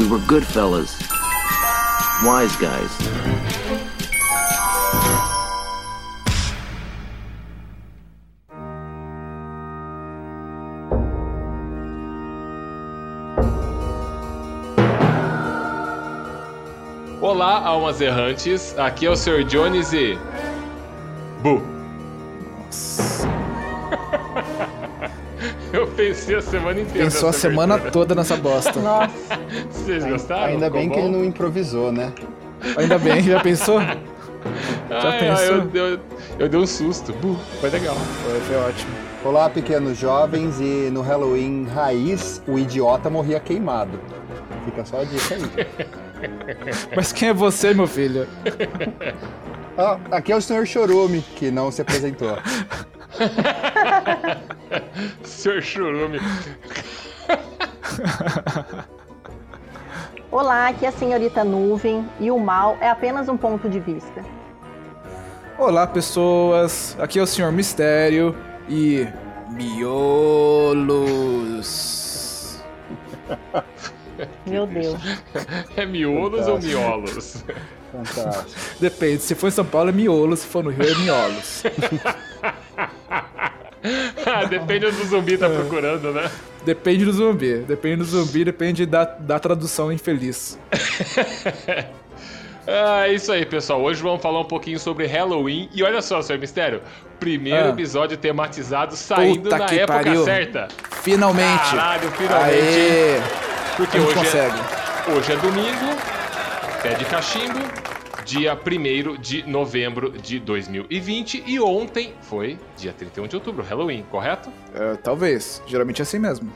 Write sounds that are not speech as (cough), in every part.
We were good fellas. Wise guys. Olá, almas errantes. Aqui é o Sr. Jones e. Bu. Pensei a semana inteira. Pensou a semana abertura. toda nessa bosta. Nossa, Vocês gostaram? Ainda Ficou bem que ele não improvisou, né? Ainda bem, já pensou? Ai, ai, pensou? eu, eu, eu dei um susto. Bu, foi legal. Foi, foi ótimo. Olá, pequenos jovens, e no Halloween raiz, o idiota morria queimado. Fica só a dica aí. (laughs) Mas quem é você, meu filho? Ah, aqui é o Sr. Chorume, que não se apresentou. (laughs) (laughs) Sr. Churume. (laughs) olá, aqui é a senhorita Nuvem e o mal é apenas um ponto de vista. Olá, pessoas. Aqui é o Senhor Mistério e. Miolos. (laughs) Meu Deus. É miolos ou miolos? Fantástico. Depende, se for em São Paulo é miolo, se for no Rio é miolos. (laughs) Ah, Depende do zumbi tá procurando, né? Depende do zumbi. Depende do zumbi, depende da, da tradução infeliz. (laughs) Ah, é isso aí, pessoal. Hoje vamos falar um pouquinho sobre Halloween. E olha só, Sr. Mistério. Primeiro Ah. episódio tematizado saindo Puta na época pariu. certa. Finalmente! Caralho, finalmente. Aê! Porque hoje consegue. é, hoje é domingo, pé de cachimbo, dia 1 de novembro de 2020. E ontem foi dia 31 de outubro, Halloween, correto? É, talvez. Geralmente é assim mesmo.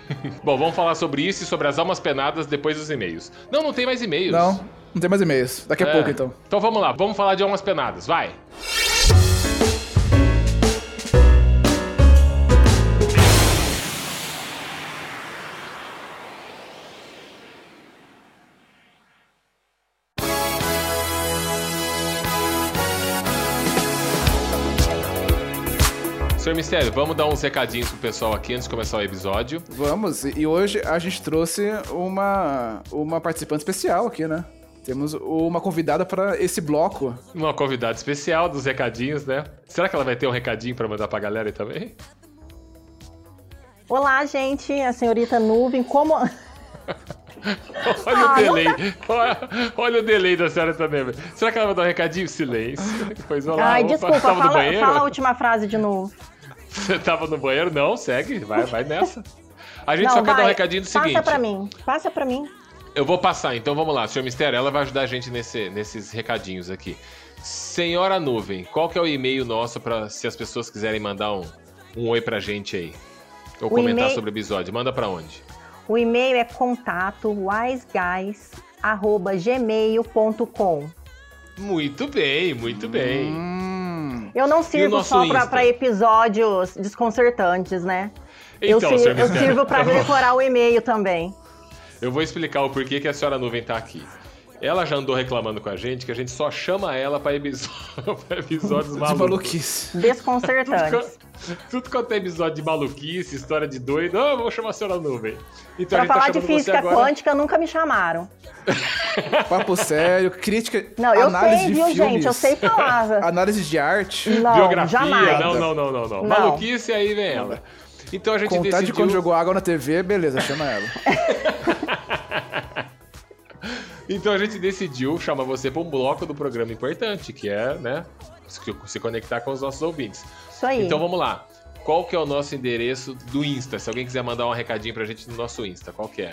(laughs) Bom, vamos falar sobre isso e sobre as almas penadas depois dos e-mails. Não, não tem mais e-mails. Não, não tem mais e-mails. Daqui a É. pouco, então. Então vamos lá, vamos falar de almas penadas, vai. Senhor Mistério, vamos dar uns recadinhos pro pessoal aqui antes de começar o episódio. Vamos, e hoje a gente trouxe uma, uma participante especial aqui, né? Temos uma convidada para esse bloco. Uma convidada especial dos recadinhos, né? Será que ela vai ter um recadinho pra mandar pra galera aí também? Olá, gente, a senhorita Nuvem, como. (laughs) Olha Ah, o delay. Olha, (laughs) olha o delay da senhora também. Será que ela vai dar um recadinho? Silêncio. Depois, olá, Ai, opa, desculpa, fala, fala a última frase de novo. Você tava no banheiro? Não, segue. Vai, vai nessa. A gente Não, só quer dar um vai, recadinho do seguinte. Passa pra mim, passa pra mim. Eu vou passar, então vamos lá. Senhor Mistério, ela vai ajudar a gente nesse- nesses recadinhos aqui. Senhora Nuvem, qual que é o e-mail nosso para se as pessoas quiserem mandar um, um oi pra gente aí? Ou O comentar sobre o episódio? Manda pra onde? O e-mail é contato wiseguys@gmail.com. Muito bem, muito bem. Hum, Eu não sirvo só pra episódios desconcertantes, né? eu, Então, eu sirvo pra eu vou- decorar o e-mail também. Eu vou explicar o porquê que a senhora Nuvem tá aqui. Ela já andou reclamando com a gente que a gente só chama ela pra, episo- (laughs) pra episódios de malucos. maluquice. Desconcertantes. Tudo quanto é episódio de maluquice, história de doido, ah, eu vou chamar a senhora Nuvem. Então pra a gente falar tá de física agora. quântica, nunca me chamaram. (laughs) Papo sério, crítica. Não, eu análise sei, de viu, filmes, gente? Eu sei falar. (laughs) Análise de arte. Não, Biografia, jamais. não, não, não, não, não. Não. Maluquice, aí vem ela. Então a gente Contar de decidiu... quando jogou água na TV, beleza, chama ela. Então a gente decidiu chamar você pra um bloco do programa importante, que é, né, se conectar com os nossos ouvintes. Isso aí. Então vamos lá. Qual que é o nosso endereço do Insta? Se alguém quiser mandar um recadinho pra gente no nosso Insta, qual que é?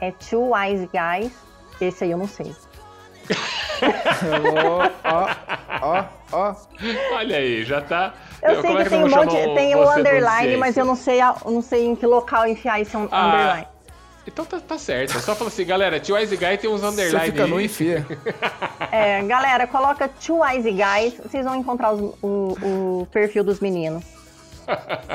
É Two Wise Guys. Esse aí eu não sei. Ó, ó, ó, ó. Olha aí, já tá. Eu sei Como é que tem um monte, tem do underline, mas eu não sei, a- eu não sei em que local enfiar esse Ah, underline. Então tá, tá certo. É só falar assim, galera, tio Wise Guy tem uns Você underline fica nu aí. e enfia. É, galera, coloca Two Wise Guys, vocês vão encontrar os- o, o perfil dos meninos. (laughs)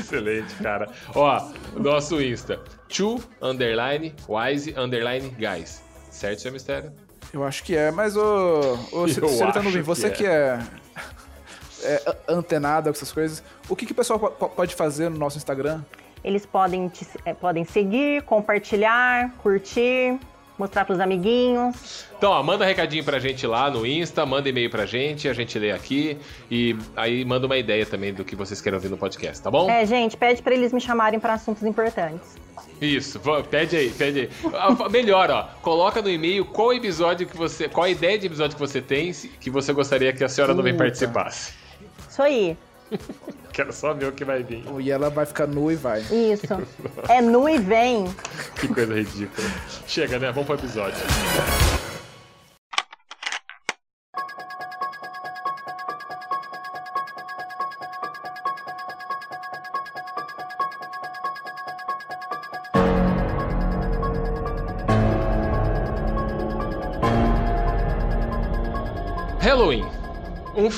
Excelente, cara. Ó, nosso Insta. Chu, underline, wise, underline, guys. Certo, seu mistério? Eu acho que é, mas o. O Senhorita acho Nuvem, você que que é. é a- (laughs) antenada com essas coisas, o que, que o pessoal po- po- pode fazer no nosso Instagram? Eles podem, te- eh, podem seguir, compartilhar, curtir, mostrar pros amiguinhos. Então, ó, manda recadinho pra gente lá no Insta, manda e-mail pra gente, a gente lê aqui e aí manda uma ideia também do que vocês querem ouvir no podcast, tá bom? É, gente, pede pra eles me chamarem pra assuntos importantes. Isso, pede aí, pede aí. Ah, Melhor, ó, coloca no e-mail qual episódio que você, qual a ideia de episódio que você tem que você gostaria que a senhora Nuvem Puta. participasse. Isso aí. (laughs) Quero só ver o que vai vir. E ela vai ficar nua e vai. Isso. É nu e vem. Que coisa ridícula. Chega, né? Vamos pro episódio.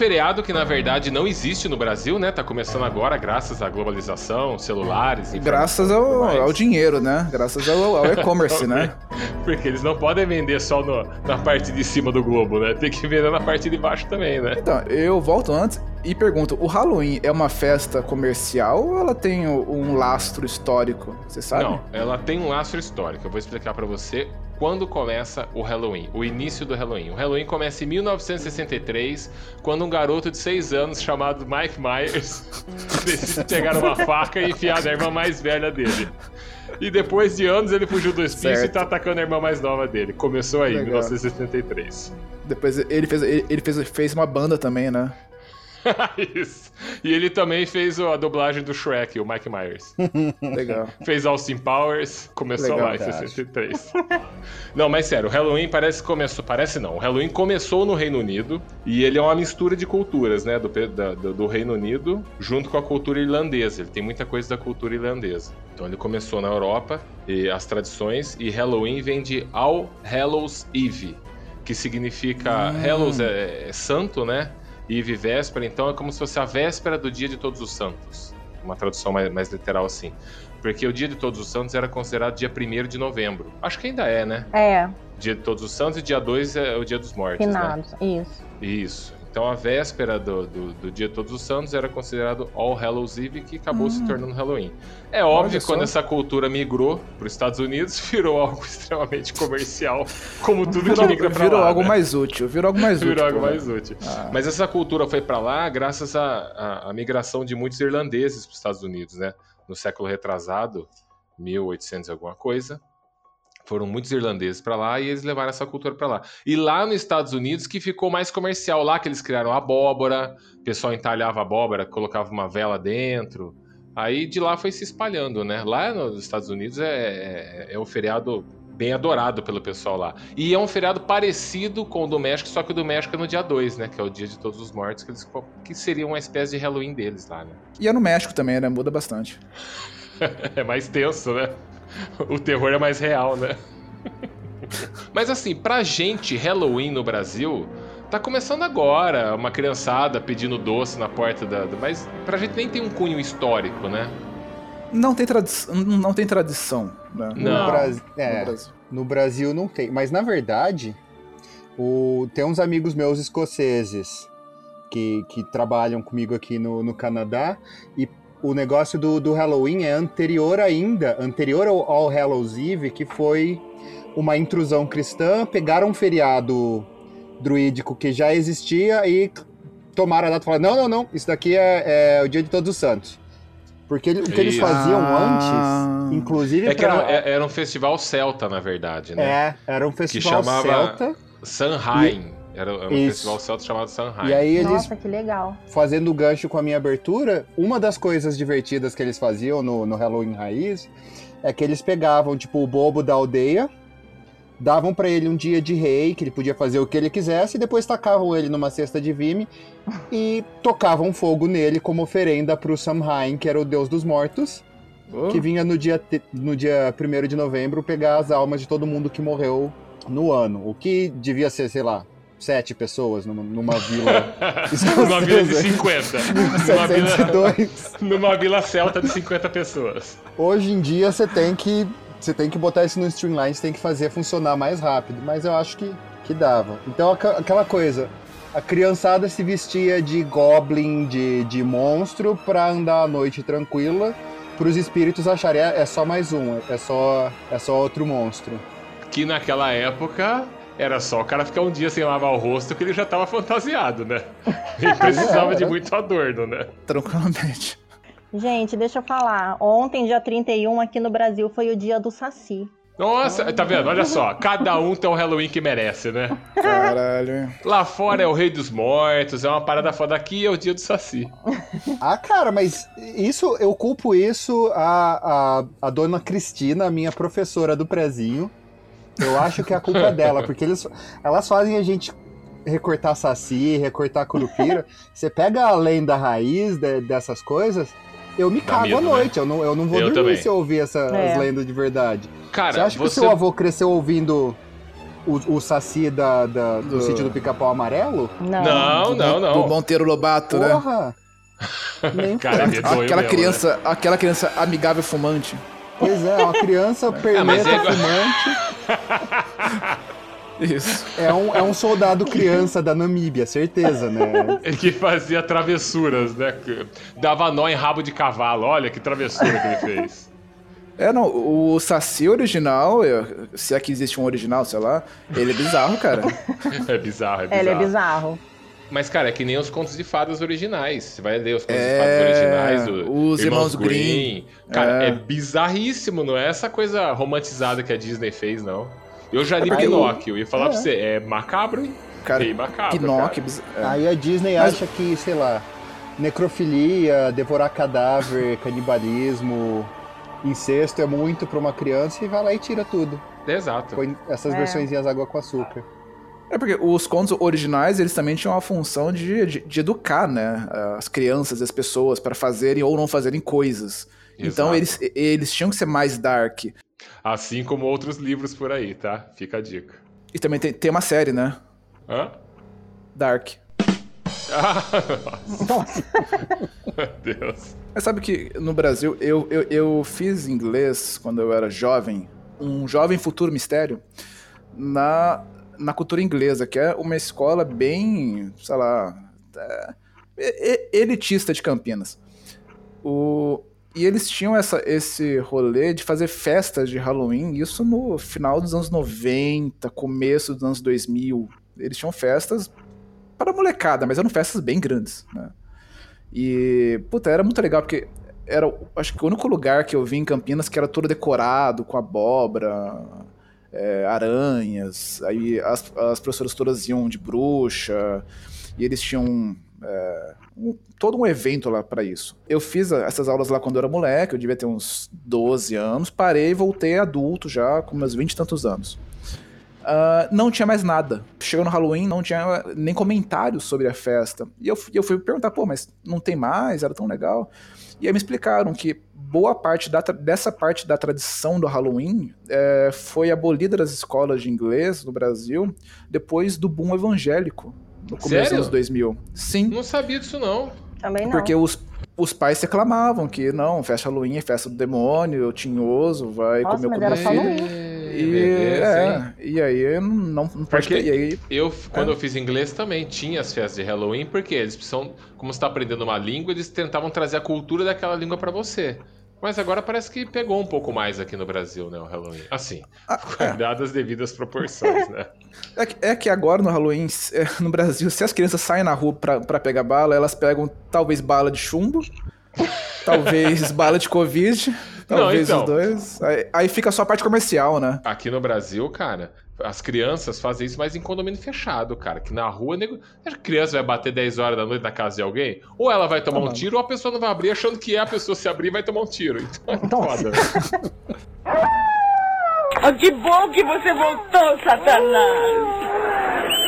Feriado que na verdade não existe no Brasil, né? Tá começando agora graças à globalização, celulares, Graças e ao, tudo mais. ao dinheiro, né? Graças ao, ao e-commerce, né? (laughs) Porque eles não podem vender só no- na parte de cima do globo, né? Tem que vender na parte de baixo também, né? Então, eu volto antes e pergunto: o Halloween é uma festa comercial ou ela tem um lastro histórico? Você sabe? Não, ela tem um laço histórico. Eu vou explicar pra você quando começa o Halloween, o início do Halloween. O Halloween começa em 1963, quando um garoto de 6 anos chamado Mike Myers decide pegar uma faca e enfiar na irmã mais velha dele. E depois de anos ele fugiu do hospício e Certo. tá atacando a irmã mais nova dele. Começou aí, em Legal. 1963. Depois ele fez, ele, ele fez, fez uma banda também, né? (laughs) Isso. E ele também fez a dublagem do Shrek, o Mike Myers. (laughs) Legal. Fez Austin Powers, começou Legal, lá em cara. 63. não, mas sério, o Halloween parece que começou. Parece não. O Halloween começou no Reino Unido e ele é uma mistura de culturas, né? Do, do, do Reino Unido junto com a cultura irlandesa. Ele tem muita coisa da cultura irlandesa. Então ele começou na Europa e as tradições, e Halloween vem de All Hallows Eve, que significa Hum. Hallows é, é santo, né? Eve véspera, então é como se fosse a véspera do dia de todos os santos. Uma tradução mais, mais literal assim. Porque o dia de todos os santos era considerado dia 1 de novembro. Acho que ainda é, né? É, Dia de todos os santos e dia 2 é o dia dos mortos, né? finados. Isso. Isso. Então a véspera do, do, do dia de todos os santos era considerado All Hallows Eve, que acabou se tornando Halloween. É óbvio que quando essa cultura migrou para os Estados Unidos, (laughs) virou algo extremamente comercial, como tudo que Virou, migra pra virou lá. algo né? mais útil. Virou algo mais (laughs) útil. Virou algo pô. mais útil. Ah. Mas essa cultura foi pra lá graças à, migração de muitos irlandeses para os Estados Unidos, né? No século retrasado, 1800 e alguma coisa, foram muitos irlandeses pra lá e eles levaram essa cultura pra lá. E lá nos Estados Unidos que ficou mais comercial, lá que eles criaram abóbora, o pessoal entalhava abóbora, colocava uma vela dentro. Aí de lá foi se espalhando, né? Lá nos Estados Unidos é, é, é um feriado bem adorado pelo pessoal lá. E é um feriado parecido com o do México, só que o do México é no dia 2, né? Que é o dia de todos os mortos, que, eles, que seria uma espécie de Halloween deles lá, né? E é no México também, né? Muda bastante. (laughs) É mais tenso, né? O terror é mais real, né? Mas assim, pra gente, Halloween no Brasil tá começando agora. Uma criançada pedindo doce na porta da. Mas pra gente nem tem um cunho histórico, né? Não tem, tradi não tem tradição. Né? Não. No, No é, Brasil. no Brasil não tem. Mas na verdade, o... tem uns amigos meus escoceses que, que trabalham comigo aqui no, no Canadá e o negócio do, do Halloween é anterior ainda, anterior ao All Hallows Eve, que foi uma intrusão cristã, pegaram um feriado druídico que já existia e tomaram a data e falaram, não, não, não, isso daqui é, é o dia de todos os santos. Porque ele- o que eles faziam Ah. antes, inclusive É que era, pra- é- era um festival celta, na verdade, né? é, era um festival chamava- celta. Samhain. Era, era um Isso. festival celta chamado Samhain. E aí eles, Nossa, que legal. fazendo o gancho com a minha abertura, uma das coisas divertidas que eles faziam no, no Halloween Raiz é que eles pegavam, tipo, o bobo da aldeia, davam pra ele um dia de rei, que ele podia fazer o que ele quisesse, e depois tacavam ele numa cesta de vime e tocavam fogo nele como oferenda pro Samhain, que era o deus dos mortos, Oh, que vinha no dia, no dia 1 de novembro pegar as almas de todo mundo que morreu no ano. O que devia ser, sei lá, sete pessoas numa, numa vila. (laughs) Numa vila de 50. Numa vila, 702. numa vila celta de 50 pessoas. Hoje em dia você tem que. Você tem que botar isso no Streamline, você tem que fazer funcionar mais rápido, mas eu acho que, que dava. Então aquela coisa, a criançada se vestia de goblin, de, de monstro, pra andar à noite tranquila, pros espíritos acharem é, é só mais um, é só, é só outro monstro. Que naquela época era só o cara ficar um dia sem lavar o rosto que ele já tava fantasiado, né? (laughs) Ele precisava de muito adorno, né? Tranquilamente. Gente, deixa eu falar. Ontem, dia 31, aqui no Brasil, foi o dia do Saci. Nossa, tá vendo? Olha só, cada um tem um Halloween que merece, né? Caralho. Lá fora é o Rei dos Mortos, é uma parada foda. Aqui é o dia do Saci. (laughs) Ah, cara, mas isso, eu culpo isso a, a, a dona Cristina, minha professora do prezinho. Eu acho que a culpa é (laughs) dela, porque eles, elas fazem a gente recortar saci, recortar curupira. Você pega a lenda raiz de- dessas coisas, eu me cago medo, à né? noite. Eu, não, eu não vou Eu dormir também. se eu ouvir essas É. lendas de verdade. Cara, você acha que o você. seu avô cresceu ouvindo o, o saci da, da- do Do- sítio do pica-pau amarelo? Não. Não, não, Do não. Monteiro Lobato, né? Porra! (laughs) Cara, me doeu Aquela mesmo, criança, aquela criança amigável fumante. Pois é, uma criança mas perneta é igual- fumante. (laughs) Isso. É um, é um soldado criança da Namíbia, certeza, né? (laughs) Ele que fazia travessuras, né? Dava nó em rabo de cavalo. Olha que travessura que ele fez. É, não, o Saci original, se é que existe um original, sei lá, ele é bizarro, cara. (laughs) É bizarro, é bizarro. Ele é bizarro. Mas, cara, é que nem os contos de fadas originais. Você vai ler os contos de É, fadas originais do os Irmãos Grimm. Cara, é. É. bizarríssimo, não é essa coisa romantizada que a Disney fez, não. Eu já li porque Pinóquio, eu ia falar É. pra você, é macabro, hein? Cara, Bem macabro, Pinóquio, cara. biz- é. Aí a Disney Mas- acha que, sei lá, necrofilia, devorar cadáver, (laughs) canibalismo, incesto é muito pra uma criança e vai lá e tira tudo. Exato. Põe essas É. versõezinhas água com açúcar. É porque os contos originais, eles também tinham a função de, de, de educar, né? As crianças e as pessoas para fazerem ou não fazerem coisas. Então Exato. eles, eles tinham que ser mais dark. Assim como outros livros por aí, tá? Fica a dica. E também tem, tem uma série, né? Hã? Dark. Ah, (laughs) nossa. Meu Deus. Mas sabe que no Brasil, eu, eu, eu fiz inglês quando eu era jovem, um jovem futuro mistério, na, na cultura inglesa, que é uma escola bem, sei lá, é, elitista de Campinas. O, e eles tinham essa, esse rolê de fazer festas de Halloween, isso no final dos anos 90, começo dos anos 2000. Eles tinham festas para molecada, mas eram festas bem grandes, né? E, puta, era muito legal, porque era, acho que o único lugar que eu vi em Campinas que era todo decorado, com abóbora, é, aranhas, aí as, as professoras todas iam de bruxa, e eles tinham é, um- todo um evento lá pra isso. Eu fiz essas aulas lá quando eu era moleque, eu devia ter uns 12 anos, parei e voltei adulto já, com meus 20 e tantos anos. Ah, não tinha mais nada. Chegou no Halloween, não tinha nem comentários sobre a festa. E eu, eu fui perguntar, pô, mas não tem mais? Era tão legal. E aí me explicaram que boa parte da dessa parte da tradição do Halloween é, foi abolida das escolas de inglês no Brasil depois do boom evangélico, no começo Sério? dos anos 2000. Sim, Não sabia disso, não. Também não. porque os, os pais reclamavam que não, festa Halloween é festa do demônio, tinhoso, vai Nossa, comer comida. E, beleza, é, e aí não, não pode Porque- ter. E aí, Eu, quando É. eu fiz inglês também tinha as festas de Halloween, porque eles precisam, como você está aprendendo uma língua, eles tentavam trazer a cultura daquela língua para você. Mas agora parece que pegou um pouco mais aqui no Brasil, né, o Halloween. Assim, Ah, (laughs) guardadas as devidas proporções, né? (laughs) é, que, é que agora no Halloween, é, no Brasil, se as crianças saem na rua pra, pra pegar bala, elas pegam talvez bala de chumbo, (laughs) talvez bala de Covid, talvez então. os dois. Aí, aí fica só a parte comercial, né? Aqui no Brasil, cara, as crianças fazem isso mais em condomínio fechado, cara. Que na rua, nego... a criança vai bater 10 horas da noite na casa de alguém, ou ela vai tomar Ah, um mano. tiro, ou a pessoa não vai abrir achando que é a pessoa se abrir e vai tomar um tiro. Então é foda. Oh, (laughs) que bom que você voltou, Satanás!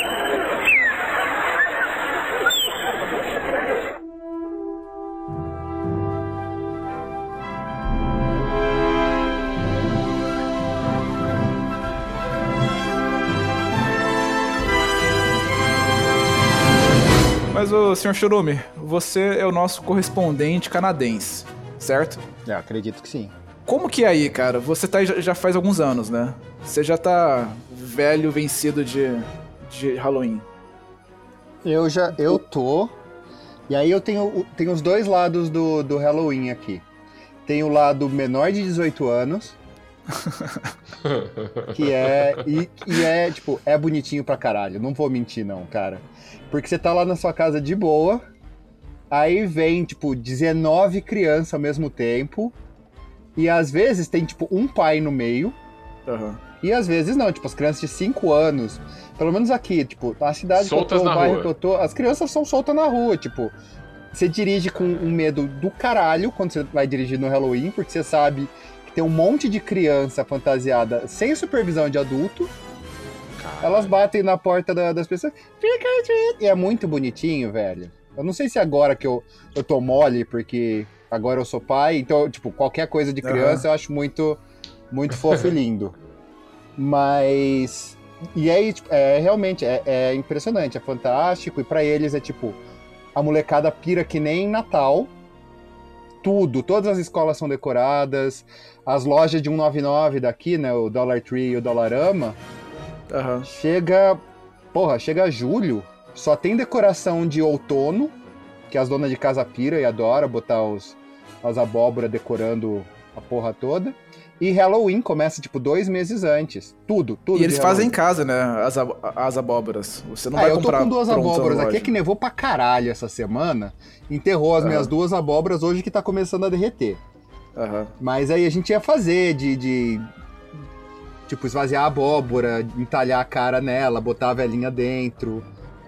Mas, ô, senhor Churume, você é o nosso correspondente canadense, certo? É, acredito que sim. Como que é aí, cara? Você tá já faz alguns anos, né? Você já tá velho, vencido de, de Halloween. Eu já, eu tô. E aí eu tenho, tenho os dois lados do, do Halloween aqui. tem o lado menor de 18 anos, (laughs) que é. E, e é, tipo, é bonitinho pra caralho. Não vou mentir, não, cara. Porque você tá lá na sua casa de boa, aí vem, tipo, 19 crianças ao mesmo tempo, e às vezes tem, tipo, um pai no meio, Aham. e às vezes não, tipo, as crianças de 5 anos, pelo menos aqui, tipo, na cidade Soltas que eu tô, o bairro rua. que eu tô, as crianças são soltas na rua, tipo. Você dirige com um medo do caralho quando você vai dirigir no Halloween, porque você sabe que tem um monte de criança fantasiada sem supervisão de adulto. Elas batem na porta da- das pessoas. Fica E é muito bonitinho, velho. Eu não sei se agora que eu, eu tô mole, porque agora eu sou pai, então, tipo, qualquer coisa de criança eu acho muito, muito fofo e lindo. (laughs) Mas. E aí, tipo, é realmente, é, é impressionante, é fantástico, e pra eles é tipo. A molecada pira que nem Natal. Tudo, todas as escolas são decoradas. As lojas de 199 daqui, né? O Dollar Tree e o Dollarama. Aham. Chega. Porra, chega julho, só tem decoração de outono, que as donas de casa pira e adora botar os, as abóboras decorando a porra toda. E Halloween começa, tipo, dois meses antes. Tudo, tudo. E eles fazem em casa, né? As, ab- as abóboras. Você não Ah, vai eu tô comprar. com duas abóboras aqui loja. que nevou pra caralho essa semana. Enterrou as Aham. minhas duas abóboras hoje que tá começando a derreter. Aham. Mas aí a gente ia fazer de. de tipo, esvaziar a abóbora, entalhar a cara nela, botar a velhinha dentro,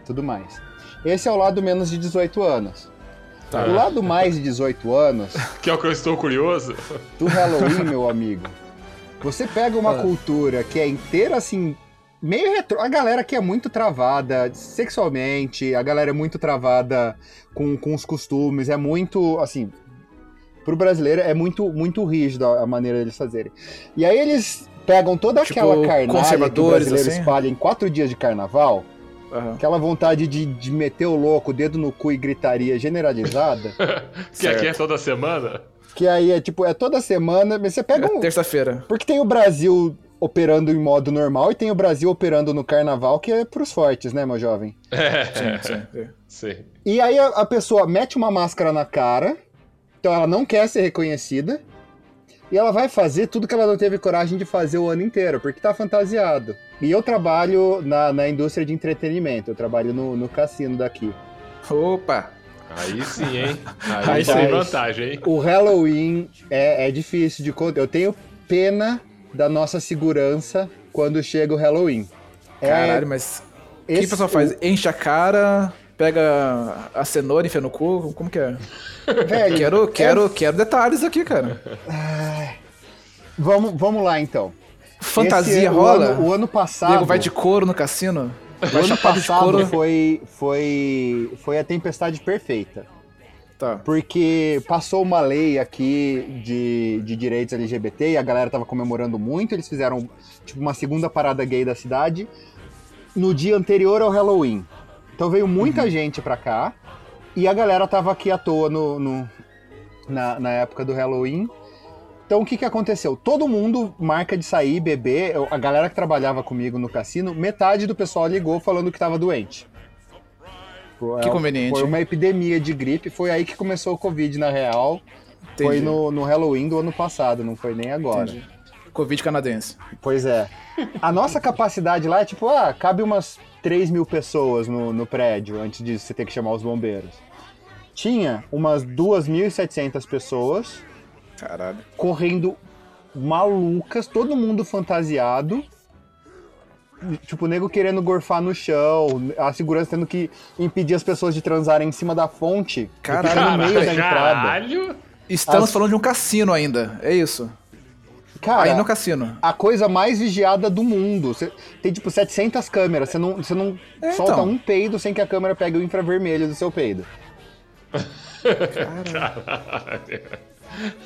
tudo mais. Esse é o lado menos de 18 anos. Tá. O lado mais de 18 anos, (laughs) Que é o que eu estou curioso. do Halloween, meu amigo, você pega uma Ah. cultura que é inteira assim. Meio retro. A galera que é muito travada sexualmente, a galera é muito travada com, com os costumes, é muito, assim, pro brasileiro é muito, muito rígido a a maneira deles fazerem. E aí eles pegam toda Tipo, aquela carnalha que o brasileiro assim? espalha em quatro dias de carnaval, Aham. aquela vontade de, de meter o louco, dedo no cu e gritaria generalizada, (laughs) que aqui é toda semana. que aí é tipo, é toda semana, mas você pega um... É terça-feira. Porque tem o Brasil operando em modo normal e tem o Brasil operando no carnaval, que é pros fortes, né, meu jovem? (laughs) É, Sim, sim. sim. sim. E aí a, a pessoa mete uma máscara na cara, então ela não quer ser reconhecida, e ela vai fazer tudo que ela não teve coragem de fazer o ano inteiro, porque tá fantasiado. E eu trabalho na, na indústria de entretenimento, eu trabalho no, no cassino daqui. Opa! Aí sim, hein? Aí, Aí tem sim. vantagem, hein? O Halloween é, é difícil de contar. Eu tenho pena da nossa segurança quando chega o Halloween. É, Caralho, mas. O que o pessoal faz? Enche a cara, pega a cenoura, enfia no cu? Como que é? Velho, (laughs) Quero, quero, quero detalhes aqui, cara. Vamos, vamos lá então. Fantasia Esse- o rola? ano- O ano, passado. Diego vai de couro no cassino? o ano passado foi, foi, foi a tempestade perfeita. Tá. Porque passou uma lei aqui de, de direitos LGBT e a galera tava comemorando muito. Eles fizeram tipo uma segunda parada gay da cidade no dia anterior ao Halloween. Então veio muita Uhum. gente pra cá e a galera tava aqui à toa no, no- na, na época do Halloween. Então o que, que aconteceu? Todo mundo marca de sair, beber. Eu- A galera que trabalhava comigo no cassino, metade do pessoal ligou falando que tava doente. Foi- Que conveniente. Foi uma epidemia de gripe, foi aí que começou o Covid, na real. Foi Entendi. no, no Halloween do ano passado, não foi nem agora. Entendi. Covid canadense. Pois é. A nossa capacidade lá é tipo, ah, cabe umas 3 mil pessoas no, no prédio antes de você ter que chamar os bombeiros. Tinha umas 2.700 pessoas Caralho. correndo malucas, todo mundo fantasiado. Tipo, o nego querendo gorfar no chão, a segurança tendo que impedir as pessoas de transarem em cima da fonte. Caralho, fica no meio da entrada. Caralho! Estamos As- falando de um cassino ainda. É isso. Cara, Aí no cassino. a coisa mais vigiada do mundo. Cê- tem tipo 700 câmeras, você não, você não É, solta então. um peido sem que a câmera pegue o infravermelho do seu peido.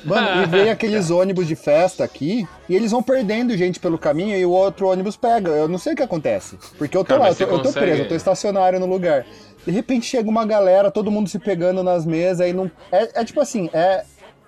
Mano, e vem aqueles ônibus de festa aqui e eles vão perdendo gente pelo caminho e o outro ônibus pega. Eu não sei o que acontece. Porque eu tô Cara, lá, eu tô, eu tô preso, eu tô estacionário no lugar. De repente chega uma galera, todo mundo se pegando nas mesas e não. É, é tipo assim, é,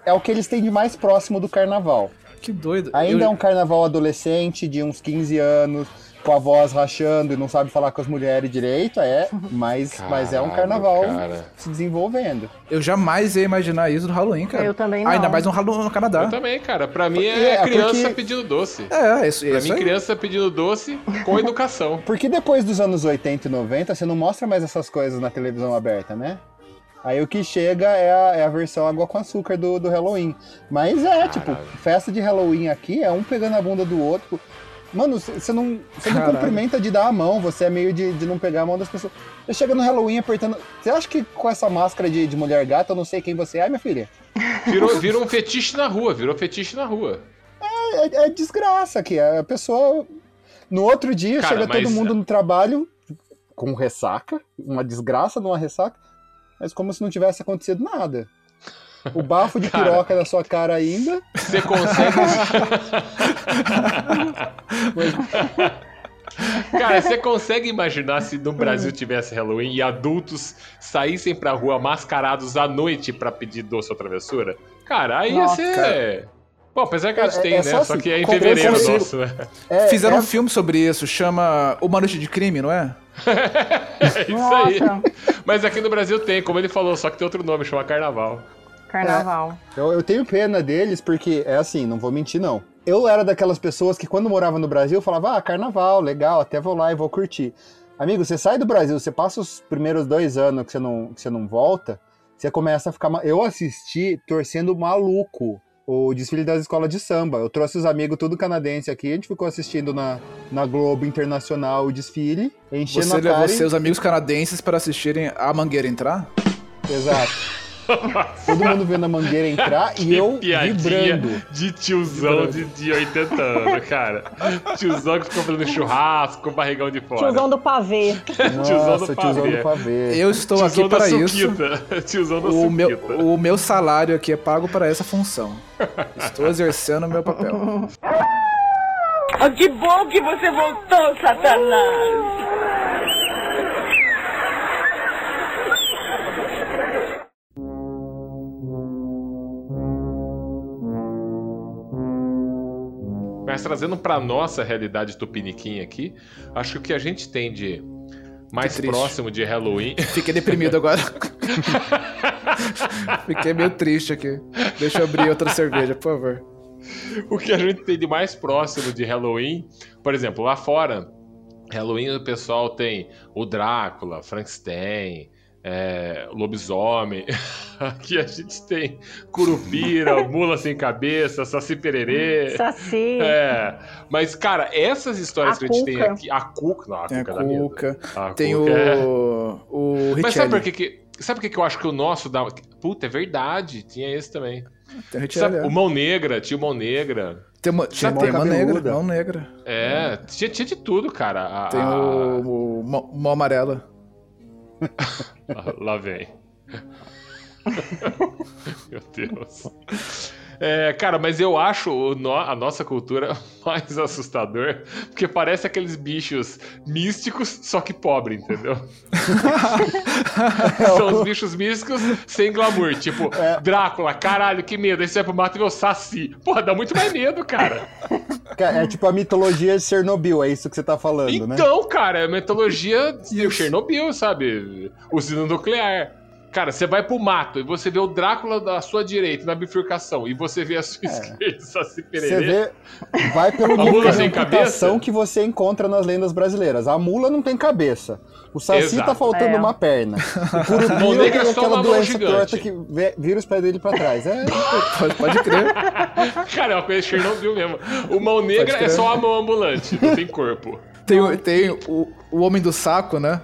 é o que eles têm de mais próximo do carnaval. Que doido. Ainda Eu- é um carnaval adolescente de uns 15 anos, com a voz rachando e não sabe falar com as mulheres direito, é, mas, mas é um Caralho, carnaval cara. se desenvolvendo. Eu jamais ia imaginar isso no Halloween, cara. Eu também não. Ainda mais no Halloween no Canadá. Eu também, cara. Pra mim É, é criança porque- pedindo doce. É, isso, Pra isso mim, aí. criança pedindo doce com educação. (laughs) Porque depois dos anos 80 e 90, você não mostra mais essas coisas na televisão aberta, né? Aí o que chega é a, é a versão água com açúcar do, do Halloween. Mas é, tipo, festa de Halloween aqui é um pegando a bunda do outro. Mano, você não, não Caralho. cumprimenta de dar a mão, você é meio de, de não pegar a mão das pessoas. Você chega no Halloween apertando. Você acha que com essa máscara de, de mulher gata eu não sei quem você é, minha filha? Virou, virou um fetiche na rua, virou fetiche na rua. É, é desgraça aqui. A pessoa. No outro dia Cara, chega todo mas- mundo no trabalho com ressaca, uma desgraça numa ressaca, mas como se não tivesse acontecido nada. O (laughs) bafo de Cara. piroca na sua cara ainda. Você consegue. (laughs) Cara, você consegue imaginar se no Brasil tivesse Halloween e adultos saíssem pra rua mascarados à noite pra pedir doce ou travessura? Cara, aí ia Nossa, ser. Bom, apesar que a gente Cara, tem, é- é né? só Só, assim, que é em fevereiro nosso, né? É, Fizeram é- um filme sobre isso, chama Uma Noite de Crime, não é? (laughs) É isso aí. Nossa, Mas aqui no Brasil tem, como ele falou, só que tem outro nome, chama Carnaval. carnaval. Eu, eu tenho pena deles porque, é assim, não vou mentir não. Eu era daquelas pessoas que quando morava no Brasil falava, ah, carnaval, legal, até vou lá e vou curtir. Amigo, você sai do Brasil, você passa os primeiros dois anos que você não, que você não volta, você começa a ficar. Eu assisti torcendo maluco o desfile das escolas de samba. Eu trouxe os amigos tudo canadense aqui, a gente ficou assistindo na, na Globo Internacional o desfile, enchendo Você a cara. levou e- seus amigos canadenses para assistirem a Mangueira entrar? Exato. Todo mundo vendo a mangueira entrar e (laughs) eu vibrando. de tiozão de, de 80 anos, cara. Tiozão que ficou fazendo churrasco com o barrigão de fora. Tiozão do pavê. (laughs) Tiozão Nossa, do tiozão pavê. do pavê. Eu estou Tiozão aqui da para isso. suquita. (laughs) Tiozão da O meu, suquita. o meu salário aqui é pago para essa função. Estou exercendo o meu papel. Oh, que bom que você voltou, Satanás! Mas trazendo pra nossa realidade tupiniquim aqui, acho que o que a gente tem de mais próximo de Halloween. (laughs) Fiquei deprimido agora. (laughs) Fiquei meio triste aqui. Deixa eu abrir outra cerveja, por favor. o que a gente tem de mais próximo de Halloween, por exemplo, lá fora, Halloween o pessoal tem o Drácula, Frankenstein, é, lobisomem. (laughs) Aqui a gente tem Curupira, (laughs) Mula Sem Cabeça, Saci Pererê. Saci. É, mas, cara, essas histórias A que a gente tem Cuca. aqui. A Cuca. Não, a Tem a Cuca dá medo. Cuca, A tem Cuca é- o. O Mas sabe por Richelli. que, que. Sabe por que, que eu acho que o nosso dá. Puta, é verdade. Tinha esse também. Tem o Richelli. Sabe, é. o Mão Negra, tinha o Mão Negra. Tem uma, tinha, Mão tem uma negra, mão negra. É, tinha, tinha de tudo, cara. A- Tem a- o, o mão- mão amarela. (laughs) Lá vem. (laughs) Meu Deus. É, cara, mas eu acho o no- a nossa cultura (laughs) mais assustador, porque parece aqueles bichos místicos, só que pobre, entendeu? (laughs) São os bichos místicos sem glamour, tipo, Drácula, caralho, que medo. Aí você vai pro mato e vê o Saci. Porra, dá muito mais medo, cara. É tipo a mitologia de Chernobyl, é isso que você tá falando, né? Então, cara, é metodologia de Chernobyl, sabe? Usina nuclear. Cara, você vai pro mato e você vê o Drácula da sua direita na bifurcação e você vê a sua esquerda, Saci Você Pererê. vê, vai pelo mula sem cabeça? que você encontra nas lendas brasileiras. A mula não tem cabeça. O Saci Exato. tá faltando É. uma perna. O Mão (laughs) Curupira tem é só aquela doença torta que vira os pés dele pra trás. É, (laughs) Pode, pode crer. (laughs) Cara, é uma coisa de Chernobyl mesmo. O mão negra é só a mão ambulante, não tem corpo. Tem, o- tem o, o Homem do Saco, né?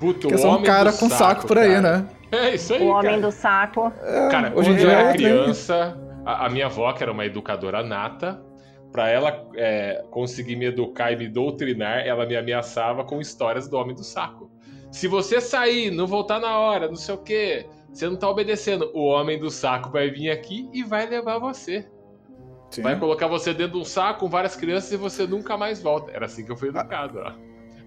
Puto, Que é só um homem cara com saco por aí, cara. né? É isso aí, O homem cara. do saco. Cara, Hoje quando eu era é, tem. criança, a, a minha avó, que era uma educadora nata, pra ela é, conseguir me educar e me doutrinar, ela me ameaçava com histórias do Homem do Saco. Se você sair, não voltar na hora, não sei o quê, você não tá obedecendo, o Homem do Saco vai vir aqui e vai levar você. Sim. Vai colocar você dentro de um saco com várias crianças e você nunca mais volta. Era assim que eu fui educado, ó.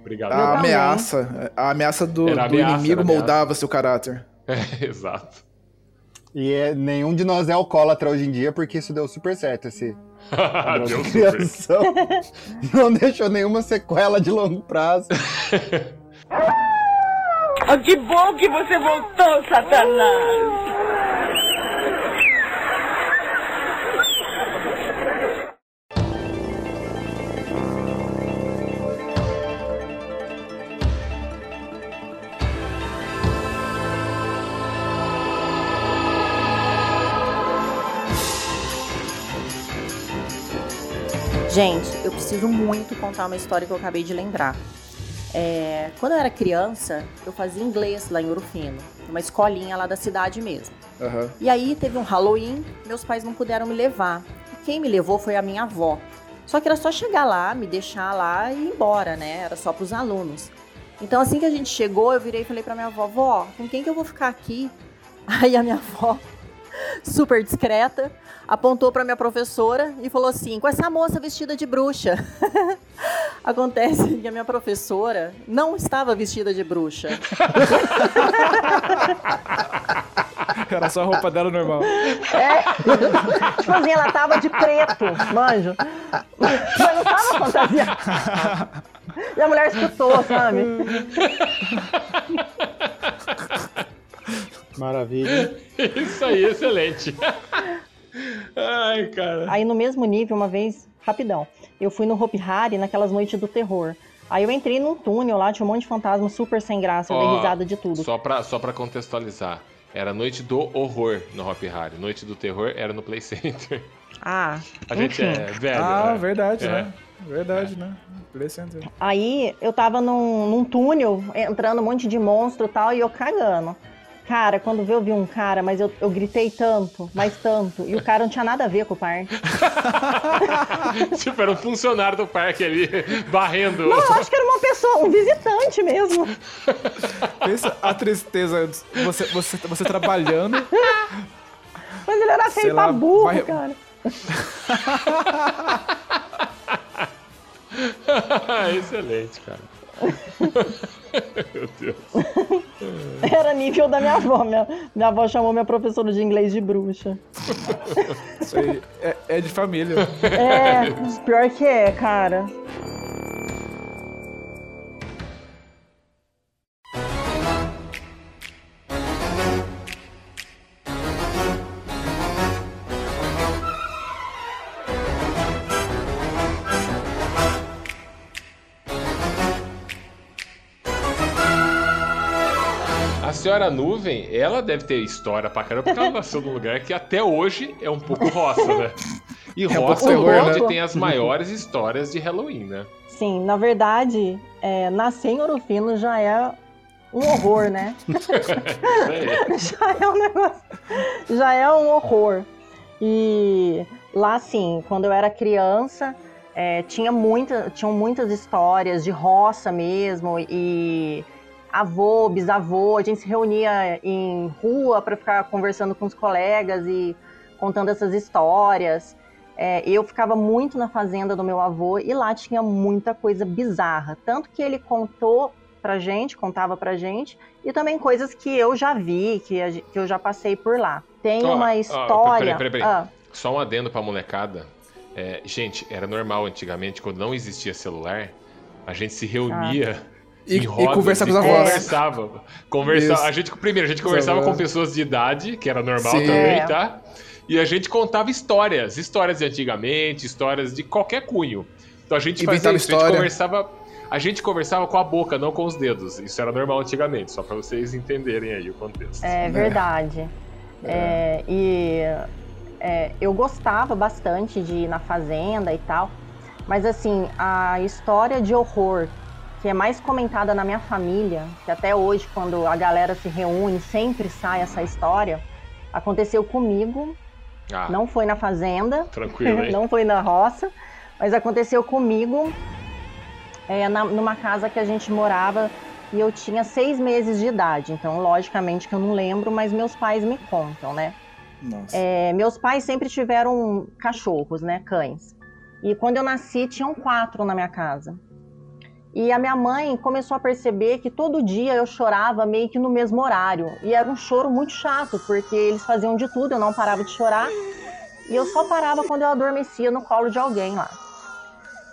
Obrigado. A também. ameaça. A ameaça do, ameaça, inimigo ameaça. moldava seu caráter. (laughs) Exato. e é- nenhum de nós é alcoólatra hoje em dia, porque isso deu super certo, esse, (laughs) Deu super. (laughs) Não deixou nenhuma sequela de longo prazo. Oh, que bom que você voltou, Satanás! Gente, eu preciso muito contar uma história que eu acabei de lembrar. É, quando eu era criança, eu fazia inglês lá em Ouro Fino, uma escolinha lá da cidade mesmo. Aham. E aí teve um Halloween, meus pais não puderam me levar. E quem me levou foi a minha avó. Só que era só chegar lá, me deixar lá e ir embora, né? Era só pros alunos. Então assim que a gente chegou, eu virei e falei pra minha avó, vó, com quem que eu vou ficar aqui? (laughs) Aí a minha avó, super discreta, apontou pra minha professora e falou assim, com essa moça vestida de bruxa. (laughs) Acontece que a minha professora não estava vestida de bruxa. (laughs) Era só a roupa dela normal. É. tipo assim, ela tava de preto, manjo. Mas não tava fantasiada. E a mulher escutou, sabe? (laughs) Maravilha. (laughs) Isso aí, excelente. (laughs) Ai, cara. Aí no mesmo nível, uma vez, rapidão, eu fui no Hopi Hari naquelas noites do terror. Aí eu entrei num túnel lá, tinha um monte de fantasma super sem graça, eu dei Ó, risada de tudo. Só pra, só pra contextualizar. Era noite do horror no Hop Hari. Noite do terror era no Play Center. Ah, (laughs) A gente enfim. é velho. ah, né? verdade, É. né? Verdade, né? Play Center. Aí eu tava num, num túnel, entrando um monte de monstro e tal, e eu cagando. Cara, quando veio, eu vi um cara, mas eu, eu gritei tanto, mas tanto, e o cara não tinha nada a ver com o parque. (laughs) tipo, era um funcionário do parque ali, barrendo. Não, eu acho que era uma pessoa, um visitante mesmo. Pensa a tristeza, você, você, você trabalhando. Mas ele era feio lá, pra burro, vai- cara. (laughs) Excelente, cara. (laughs) Meu Deus. Era nível da minha avó. Minha, minha avó chamou minha professora de inglês de bruxa. Isso aí é, é de família. É, pior que é, cara. A senhora Nuvem, ela deve ter história pra caramba, porque ela nasceu num lugar que até hoje é um pouco roça, né? E pouco roça é onde né? tem as maiores histórias de Halloween, né? Sim, na verdade, é, nascer em Ouro Fino já é um horror, né? (laughs) Isso aí. (laughs) já é um negócio. Já é um horror. E lá, assim, quando eu era criança, é, tinha muita, tinham muitas histórias de roça mesmo, e avô, bisavô, a gente se reunia em rua para ficar conversando com os colegas e contando essas histórias. É, eu ficava muito na fazenda do meu avô e lá tinha muita coisa bizarra. Tanto que ele contou pra gente, contava pra gente, e também coisas que eu já vi, que, a que eu já passei por lá. Tem ó, uma história. peraí, peraí, peraí. Ah, Só um adendo pra molecada. É, gente, era normal antigamente, quando não existia celular, a gente se reunia E, e rodas conversar com os avós. Conversava. Conversava. A gente, primeiro, a gente conversava com avós. pessoas de idade, que era normal Sim. também, É. tá? E a gente contava histórias, histórias de antigamente, histórias de qualquer cunho. Então a gente fazia isso, a gente história. conversava. A gente conversava com a boca, não com os dedos. Isso era normal antigamente, só pra vocês entenderem aí o contexto. É verdade. É, e é, eu gostava bastante de ir na fazenda e tal, mas assim, a história de horror que é mais comentada na minha família, que até hoje, quando a galera se reúne, sempre sai essa história, aconteceu comigo, Ah, não foi na fazenda, tranquilo, hein? (laughs) não foi na roça, mas aconteceu comigo é, na- numa casa que a gente morava e eu tinha seis meses de idade. Então, logicamente que eu não lembro, mas meus pais me contam, né? Nossa. É, meus pais sempre tiveram cachorros, né? Cães. E quando eu nasci, tinham quatro na minha casa. E a minha mãe começou a perceber que todo dia eu chorava meio que no mesmo horário. E era um choro muito chato, porque eles faziam de tudo, eu não parava de chorar. E eu só parava quando eu adormecia no colo de alguém lá.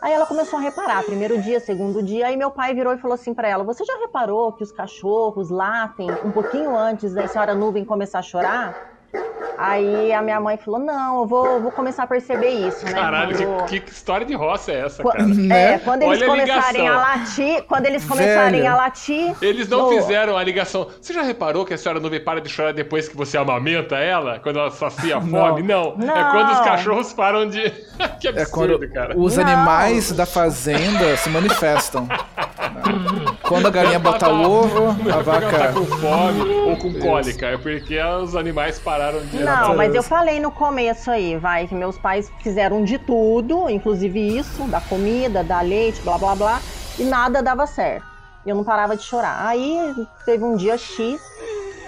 Aí ela começou a reparar, primeiro dia, segundo dia, aí meu pai virou e falou assim para ela: "Você já reparou que os cachorros latem um pouquinho antes da senhora nuvem começar a chorar?" Aí a minha mãe falou: Não, eu vou, vou começar a perceber isso, né? Caralho, Quando- que, que história de roça é essa, cara? (laughs) É, quando eles Olha a começarem a, ligação. latir, quando eles começarem Velho. a latir. Eles não fizeram a ligação. Você já reparou que a senhora nuvem para de chorar depois que você amamenta ela? Quando ela sacia a fome? Não. É Não. quando os cachorros param de. (laughs) que É absurdo, quando cara. os Não. animais da fazenda se manifestam. Quando a galinha bota o ovo, (laughs) a Não é porque ela tá vaca. com fome ou com cólica, é porque os animais pararam de. Não, mas eu falei no começo aí, vai, que meus pais fizeram de tudo, inclusive isso, da comida, da leite, blá blá blá, e nada dava certo. Eu não parava de chorar. Aí teve um dia X,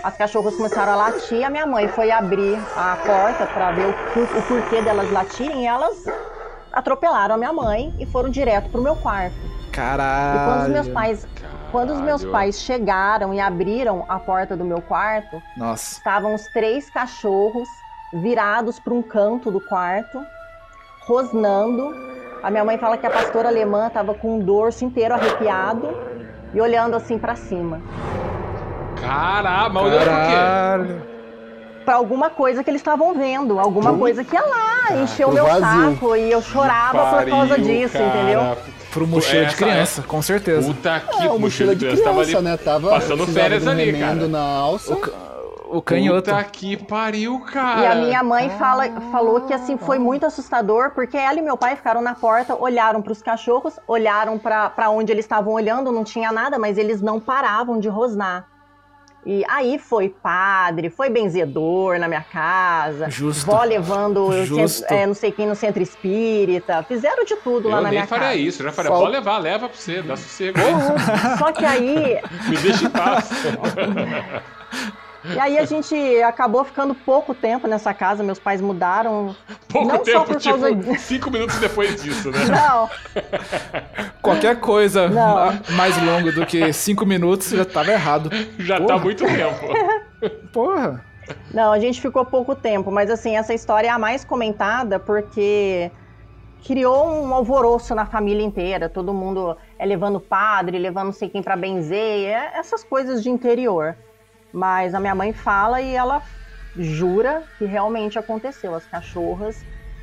as cachorras começaram a latir, a minha mãe foi abrir a porta para ver o, por- o porquê delas latirem, e elas atropelaram a minha mãe e foram direto pro meu quarto. E Caralho. quando os meus pais, quando os meus pais chegaram e abriram a porta do meu quarto, Nossa. estavam os três cachorros virados para um canto do quarto, rosnando. A minha mãe fala que a pastora alemã estava com o dorso inteiro arrepiado e olhando assim para cima, Caralho, mas olhando por quê? Para alguma coisa que eles estavam vendo, alguma coisa que ia lá, encheu pro meu vazio. saco e eu chorava por causa Pariu, disso, cara. entendeu? Pro mochila de Essa criança, com certeza. Puta que É, o mochila de criança, tava ali né? Tava passando férias de ali, cara. na alça. O canhoto. Puta que pariu, cara. E a minha mãe fala, falou que assim foi muito assustador, porque ela e meu pai ficaram na porta, olharam para os cachorros, olharam para onde eles estavam olhando, não tinha nada, mas eles não paravam de rosnar. E aí foi padre, foi benzedor na minha casa, Justo. vó levando Justo. centro- é, não sei quem no centro espírita, fizeram de tudo lá Eu na nem minha faria casa. isso, eu já faria, Fal- pode levar, leva pra você, dá sossego. Só que aí (laughs) Me deixa em paz. (laughs) E aí a gente acabou ficando pouco tempo nessa casa, meus pais mudaram. Pouco Não só tempo, por tipo, causa de- (laughs) cinco minutos depois disso, né? Não, Qualquer coisa Não. ma- mais longo do que cinco minutos já tava errado. Já tá Porra. muito tempo. (laughs) Porra. não, a gente ficou pouco tempo, mas assim, essa história é a mais comentada porque criou um alvoroço na família inteira, todo mundo é levando padre, levando não sei quem pra benzer, é- essas coisas de interior. Mas a minha mãe fala e ela jura que realmente aconteceu. As cachorras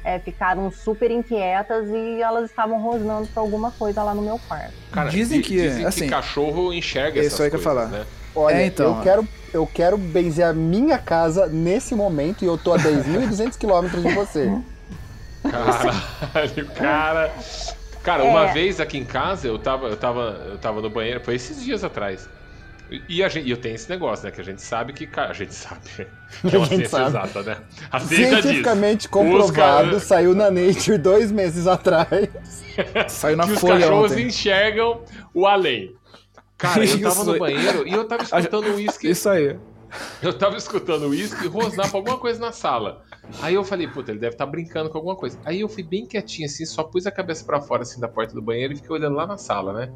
é, ficaram super inquietas e elas estavam rosnando pra alguma coisa lá no meu quarto. Cara, Dizem di- que, dizem assim, que cachorro enxerga isso essas aí que eu falar. né? Olha, É, então. eu, quero, eu quero benzer a minha casa nesse momento e eu tô a 10.200 quilômetros de você. (laughs) Caralho, cara. Cara, É. uma vez aqui em casa, eu tava, eu tava, eu tava no banheiro, foi esses dias atrás. E- a gente, e eu tenho esse negócio, né? Que a gente sabe que. A gente sabe. Que (laughs) é uma ciência sabe. exata, né? A diz. Cientificamente Os comprovado, saiu na Nature dois meses atrás. (laughs) Saiu na que os folha cachorros ontem. enxergam o além. Cara, eu (laughs) tava Isso. no banheiro e eu tava escutando o uísque. Isso aí. Eu tava escutando o uísque rosnar pra alguma coisa na sala. Aí eu falei, puta, ele deve estar brincando com alguma coisa. Aí eu fui bem quietinho assim, só pus a cabeça pra fora assim da porta do banheiro e fiquei olhando lá na sala, né?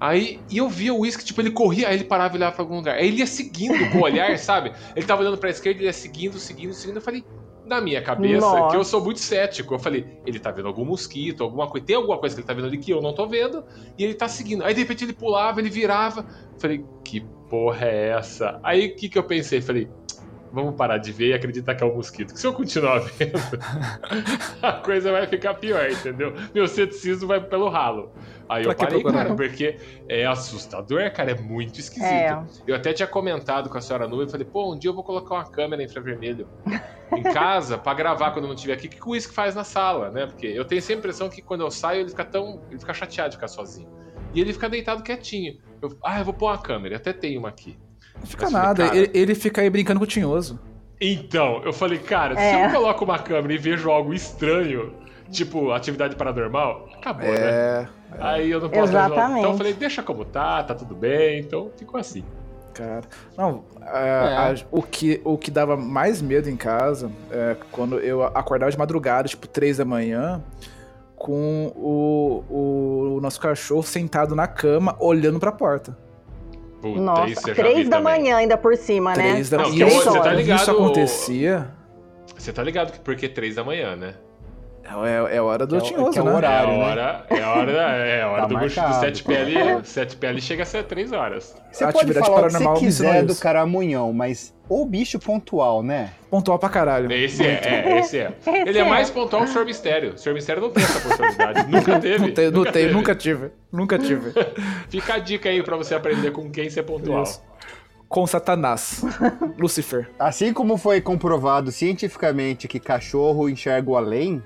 Aí, e eu via o uísque, tipo, ele corria, aí ele parava e olhava pra algum lugar. Aí ele ia seguindo com o olhar, (laughs) sabe? Ele tava olhando pra esquerda, ele ia seguindo, seguindo, seguindo. Eu falei, na minha cabeça, Nossa. que eu sou muito cético, eu falei, ele tá vendo algum mosquito, alguma coisa. Tem alguma coisa que ele tá vendo ali que eu não tô vendo, e ele tá seguindo. Aí de repente ele pulava, ele virava. Eu falei, que porra é essa? Aí o que que eu pensei? Falei, vamos parar de ver e acreditar que é um mosquito. Que se eu continuar (laughs) vendo, a coisa vai ficar pior, entendeu? Meu ceticismo vai pelo ralo. Aí Pra eu parei, procurar? cara, porque é assustador, cara, é muito esquisito. É. Eu até tinha comentado com a senhora Nuvem, falei, pô, um dia eu vou colocar uma câmera infravermelho em casa pra gravar quando eu não estiver aqui. O que que o uísque faz na sala, né? Porque eu tenho sempre a impressão que quando eu saio ele fica tão. ele fica chateado de ficar sozinho. E ele fica deitado quietinho. Eu, ah, eu vou pôr uma câmera, eu até tenho uma aqui. Não fica falei, nada. cara- Ele, ele fica aí brincando com o tinhoso. Então, eu falei, cara, se É. eu coloco uma câmera e vejo algo estranho, tipo atividade paranormal, acabou, né? É. Aí eu não posso Exatamente. Então eu falei, deixa como tá, tá tudo bem, então ficou assim. Cara. Não, a- É. a- o, que, o que dava mais medo em casa é quando eu acordava de madrugada, tipo, três da manhã, com o, o, o nosso cachorro sentado na cama, olhando pra porta. Puta, Nossa, isso já vi três da também. manhã ainda por cima, né? Três da hoje, você tá ligado? Isso acontecia. Você tá ligado que por que três da manhã, né? É, é hora do é tinhoso, é o né? horário. é a né? hora, é a hora, é a hora Tá do, bucho do marcado. 7PL. 7PL chega a ser 3 horas. Você A pode atividade falar o que você quiser do caramunhão, mas o bicho pontual, né? Pontual pra caralho. Esse é, é, esse é. Ele é é. mais pontual que o Sr. Mistério. O Sr. Mistério não tem essa possibilidade. (laughs) Nunca teve. Não tem, não nunca tem, teve. nunca tive. Nunca tive. (laughs) Fica a dica aí pra você aprender com quem ser pontual. Isso. Com Satanás. (laughs) Lucifer. Assim como foi comprovado cientificamente que cachorro enxerga o além,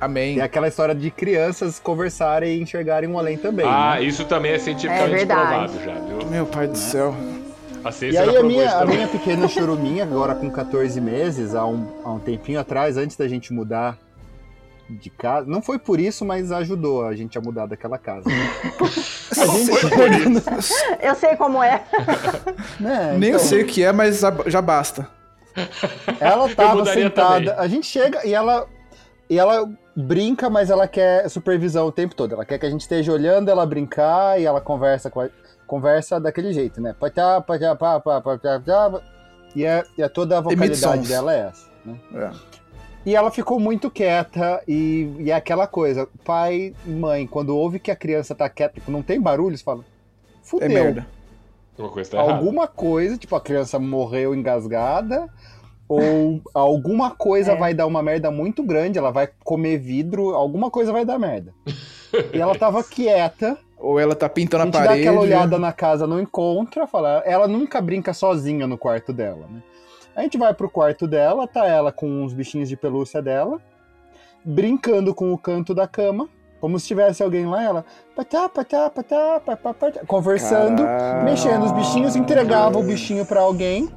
Amém. tem aquela história de crianças conversarem e enxergarem o além também. Ah, né? isso também é cientificamente É verdade. provado já, viu? Meu pai do céu. A E aí a minha, a minha pequena churuminha, agora com 14 meses, há um, há um tempinho atrás, antes da gente mudar de casa, não foi por isso, mas ajudou a gente a mudar daquela casa. (laughs) a gente, Foi (laughs) por isso. Eu sei como é. (laughs) né, Nem eu então, sei o que é, mas já- basta. Ela tava sentada, também. a gente chega e ela e ela brinca, mas ela quer supervisão o tempo todo. Ela quer que a gente esteja olhando ela brincar e ela conversa com a, conversa daquele jeito, né? Patá, patá, pá, pá, pá, pá, pá. E é, e é toda a vocalidade dela é essa, né? É. E ela ficou muito quieta e, e é aquela coisa, pai e mãe, quando ouve que a criança tá quieta, tipo, não tem barulhos, fala, fudeu. É merda. Uma coisa tá errada. alguma coisa, tipo, a criança morreu engasgada, ou alguma coisa É. vai dar uma merda muito grande, ela vai comer vidro, alguma coisa vai dar merda. E ela tava (laughs) quieta, Ou ela tá a pintando a, gente dá parede. aquela olhada na casa, não encontra, fala, ela nunca brinca sozinha no quarto dela, né? A gente vai pro quarto dela, tá ela com uns bichinhos de pelúcia dela, brincando com o canto da cama, como se tivesse alguém lá, ela patá, patá, patá, patá, patá, conversando, Caralho. mexendo os bichinhos, entregava o bichinho pra alguém.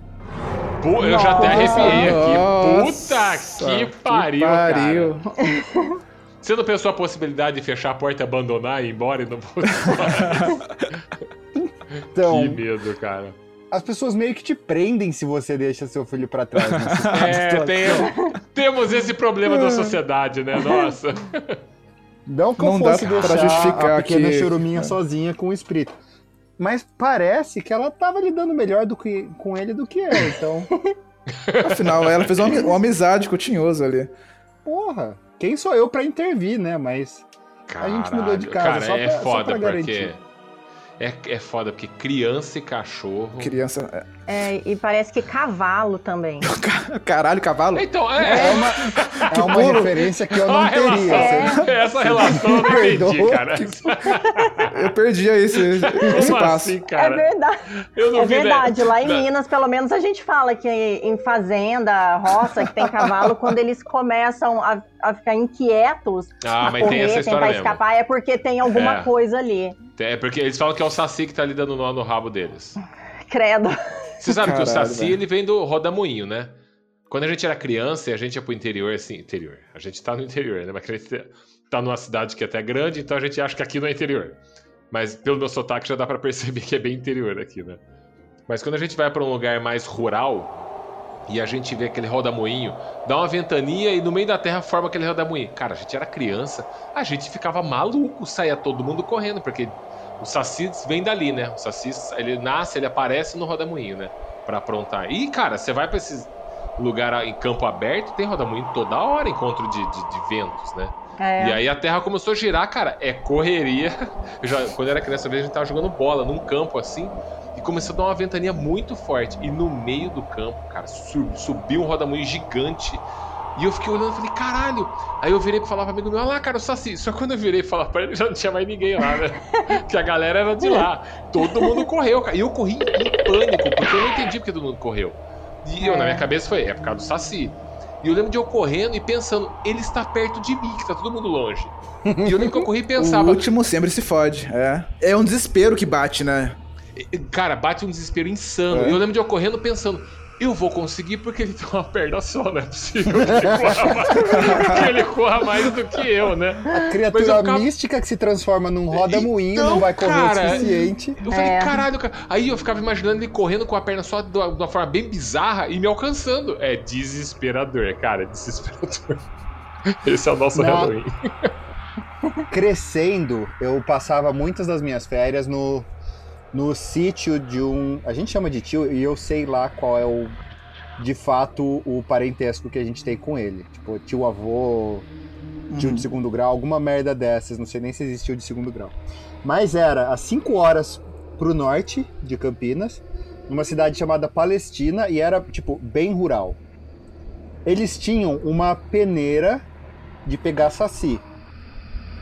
Pô, eu já até arrepiei aqui. Nossa, Puta que pariu, pariu. cara. Você não pensou a possibilidade de fechar a porta e abandonar e ir embora e não Então, Que medo, cara. as pessoas meio que te prendem se você deixa seu filho pra trás. nessa É, situação. tem- temos esse problema da sociedade, né? Nossa. Não que eu Não dá fosse pra deixar justificar a pequena que- choruminha sozinha com o espírito. Mas parece que ela tava lidando melhor do que, com ele do que eu. Então, (laughs) Afinal, ela fez uma, uma amizade com o Tinhoso ali. porra, quem sou eu pra intervir, né? Mas A gente mudou de Caralho, casa, Cara, só é pra- só foda pra porque. garantir. É, é foda porque criança e cachorro. Criança. É. E parece que cavalo também. (laughs) Caralho, cavalo. Então, é é. uma, é uma referência que eu não teria. É. Essa relação eu não entendi, Perdoa, cara. Eu perdi esse, esse passo. assim, É verdade. Eu não É vi, né? verdade. Lá em Não. Minas, pelo menos, a gente fala que em fazenda, roça, que tem cavalo, quando eles começam a, a ficar inquietos, Ah, a mas tem correr, tentar mesmo. escapar, é porque tem alguma É. coisa ali. É porque eles falam que é o Saci que tá ali dando nó no rabo deles. Credo. Você sabe que o Caralho, Saci, velho. ele vem do rodamuinho, né? Quando a gente era criança e a gente ia pro interior, assim, interior. A gente tá no interior, né? Mas a gente tá numa cidade que é até grande, então a gente acha que aqui não é interior. Mas pelo meu sotaque já dá pra perceber que é bem interior aqui, né? Mas quando a gente vai pra um lugar mais rural e a gente vê aquele rodamuinho, dá uma ventania e no meio da terra forma aquele rodamuinho. Cara, a gente era criança, a gente ficava maluco, saía todo mundo correndo, porque o Saci vem dali, né? O Saci, ele nasce, ele aparece no rodamuinho, né? Pra aprontar. E, cara, você vai pra esses lugar em campo aberto, tem rodamuinho toda hora, encontro de, de, de ventos, né? É. E aí a terra começou a girar, cara, é correria. (laughs) Eu já, quando eu era criança, a gente tava jogando bola num campo assim, e começou a dar uma ventania muito forte. E no meio do campo, cara, su- subiu um rodamuinho gigante. E eu fiquei olhando e falei, caralho. Aí eu virei pra falar pro amigo meu, olha lá, cara, o Saci. Só que quando eu virei falar pra ele, (laughs) já não tinha mais ninguém lá, né? (laughs) que a galera era de lá. Todo mundo correu, cara. E eu corri em pânico, porque eu não entendi porque todo mundo correu. E eu, na minha cabeça, foi, é por causa do Saci. E eu lembro de eu correndo e pensando, ele está perto de mim, que tá todo mundo longe. E eu lembro que eu corri e (laughs) O pensava, último sempre se fode. É. É um desespero que bate, né? cara, bate um desespero insano. É. E eu lembro de eu correndo pensando, eu vou conseguir porque ele tem uma perna só, não é possível que ele corra mais, ele corra mais do que eu, né? A Mas eu criatura ficava- mística que se transforma num roda-moinho Então, não vai correr cara, o suficiente. Eu falei, É. caralho, cara. Aí eu ficava imaginando ele correndo com a perna só de uma de uma forma bem bizarra e me alcançando. É desesperador, cara, desesperador. (laughs) Esse é o nosso Não. Halloween. Crescendo, eu passava muitas das minhas férias no, no sítio de um. A gente chama de tio e eu sei lá qual é o, de fato, o parentesco que a gente tem com ele. Tipo, tio avô, tio Uhum. de segundo grau, alguma merda dessas. Não sei nem se existiu de segundo grau. Mas era a 5 horas pro norte de Campinas, numa cidade chamada Palestina, e era, tipo, bem rural. Eles tinham uma peneira de pegar saci.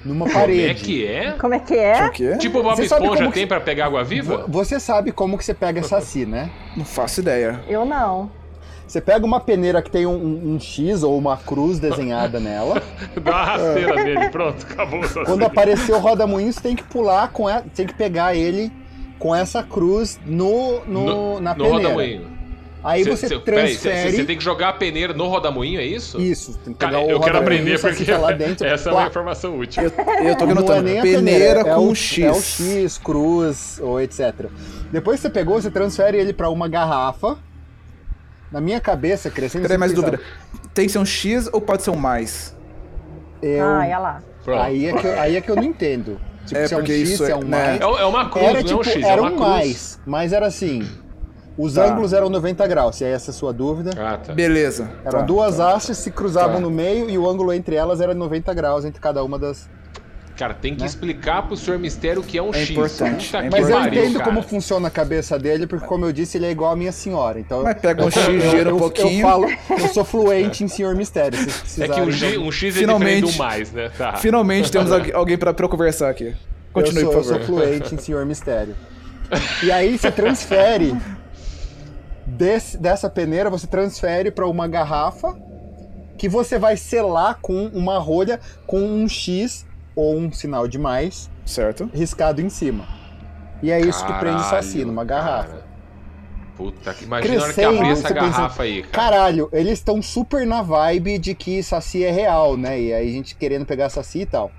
Numa Como parede. é que é? Como é que é? O quê? Tipo o Bob Você sabe Esponja como que- tem pra pegar água viva? Vo- Você sabe como que você pega saci, (laughs) né? Não faço ideia. Eu não. Você pega uma peneira que tem um, um- um X ou uma cruz desenhada nela. (laughs) Dá uma rasteira nele, pronto, acabou o saci. Quando aparecer o roda-moinho, você tem que pular com ela, tem que pegar ele com essa cruz no, no, na No peneira. Aí Cê- você cê- transfere. cê- Você tem que jogar a peneira no rodamoinho, é isso? Isso, tem que Cara, pegar o eu quero roda-moinho, aprender porque fica lá (laughs) dentro. essa é uma informação útil. Eu, eu tô Não anotando. é nem a peneira, é com o, X. É o X, cruz ou etc. Depois que você pegou, você transfere ele pra uma garrafa. Na minha cabeça, crescendo. Peraí, mais dúvida. Tem que ser um X ou pode ser um mais? Eu, Ah, olha lá. Aí, é que eu, aí é que eu não entendo. Tipo, É, se é um porque X, isso se é é- um né? mais. É, é uma cruz, Era não é tipo, um X, era é uma um cruz. mais, mas era assim. Os Tá. ângulos eram 90 graus, se é essa a sua dúvida. Ah, tá. Beleza. Eram Tá. duas hastes se cruzavam Tá. no meio e o ângulo entre elas era 90 graus entre cada uma das. Cara, tem que Né? explicar pro senhor Mistério o que é um É X. importante, é Mas eu entendo cara. como funciona a cabeça dele, porque como eu disse, ele é igual a minha senhora. Então Mas pega um eu- X, eu- gira eu- um pouquinho. Eu falo, eu sou fluente em Senhor Mistério. É que um, G, eu- um X é Finalmente. diferente do mais, né? Tá. Finalmente temos algu- alguém pra, pra eu conversar aqui. Continue, eu sou, por eu favor. sou fluente em Senhor Mistério. E aí você transfere desse- dessa peneira, você transfere para uma garrafa que você vai selar com uma rolha com um X ou um sinal de mais Certo. riscado em cima. E é isso que prende o saci Caralho, numa garrafa. cara. Puta, que imagina a hora que abrir essa você pensa, garrafa aí, cara. Caralho, eles estão super na vibe de que saci é real, né? E aí a gente querendo pegar saci e tal.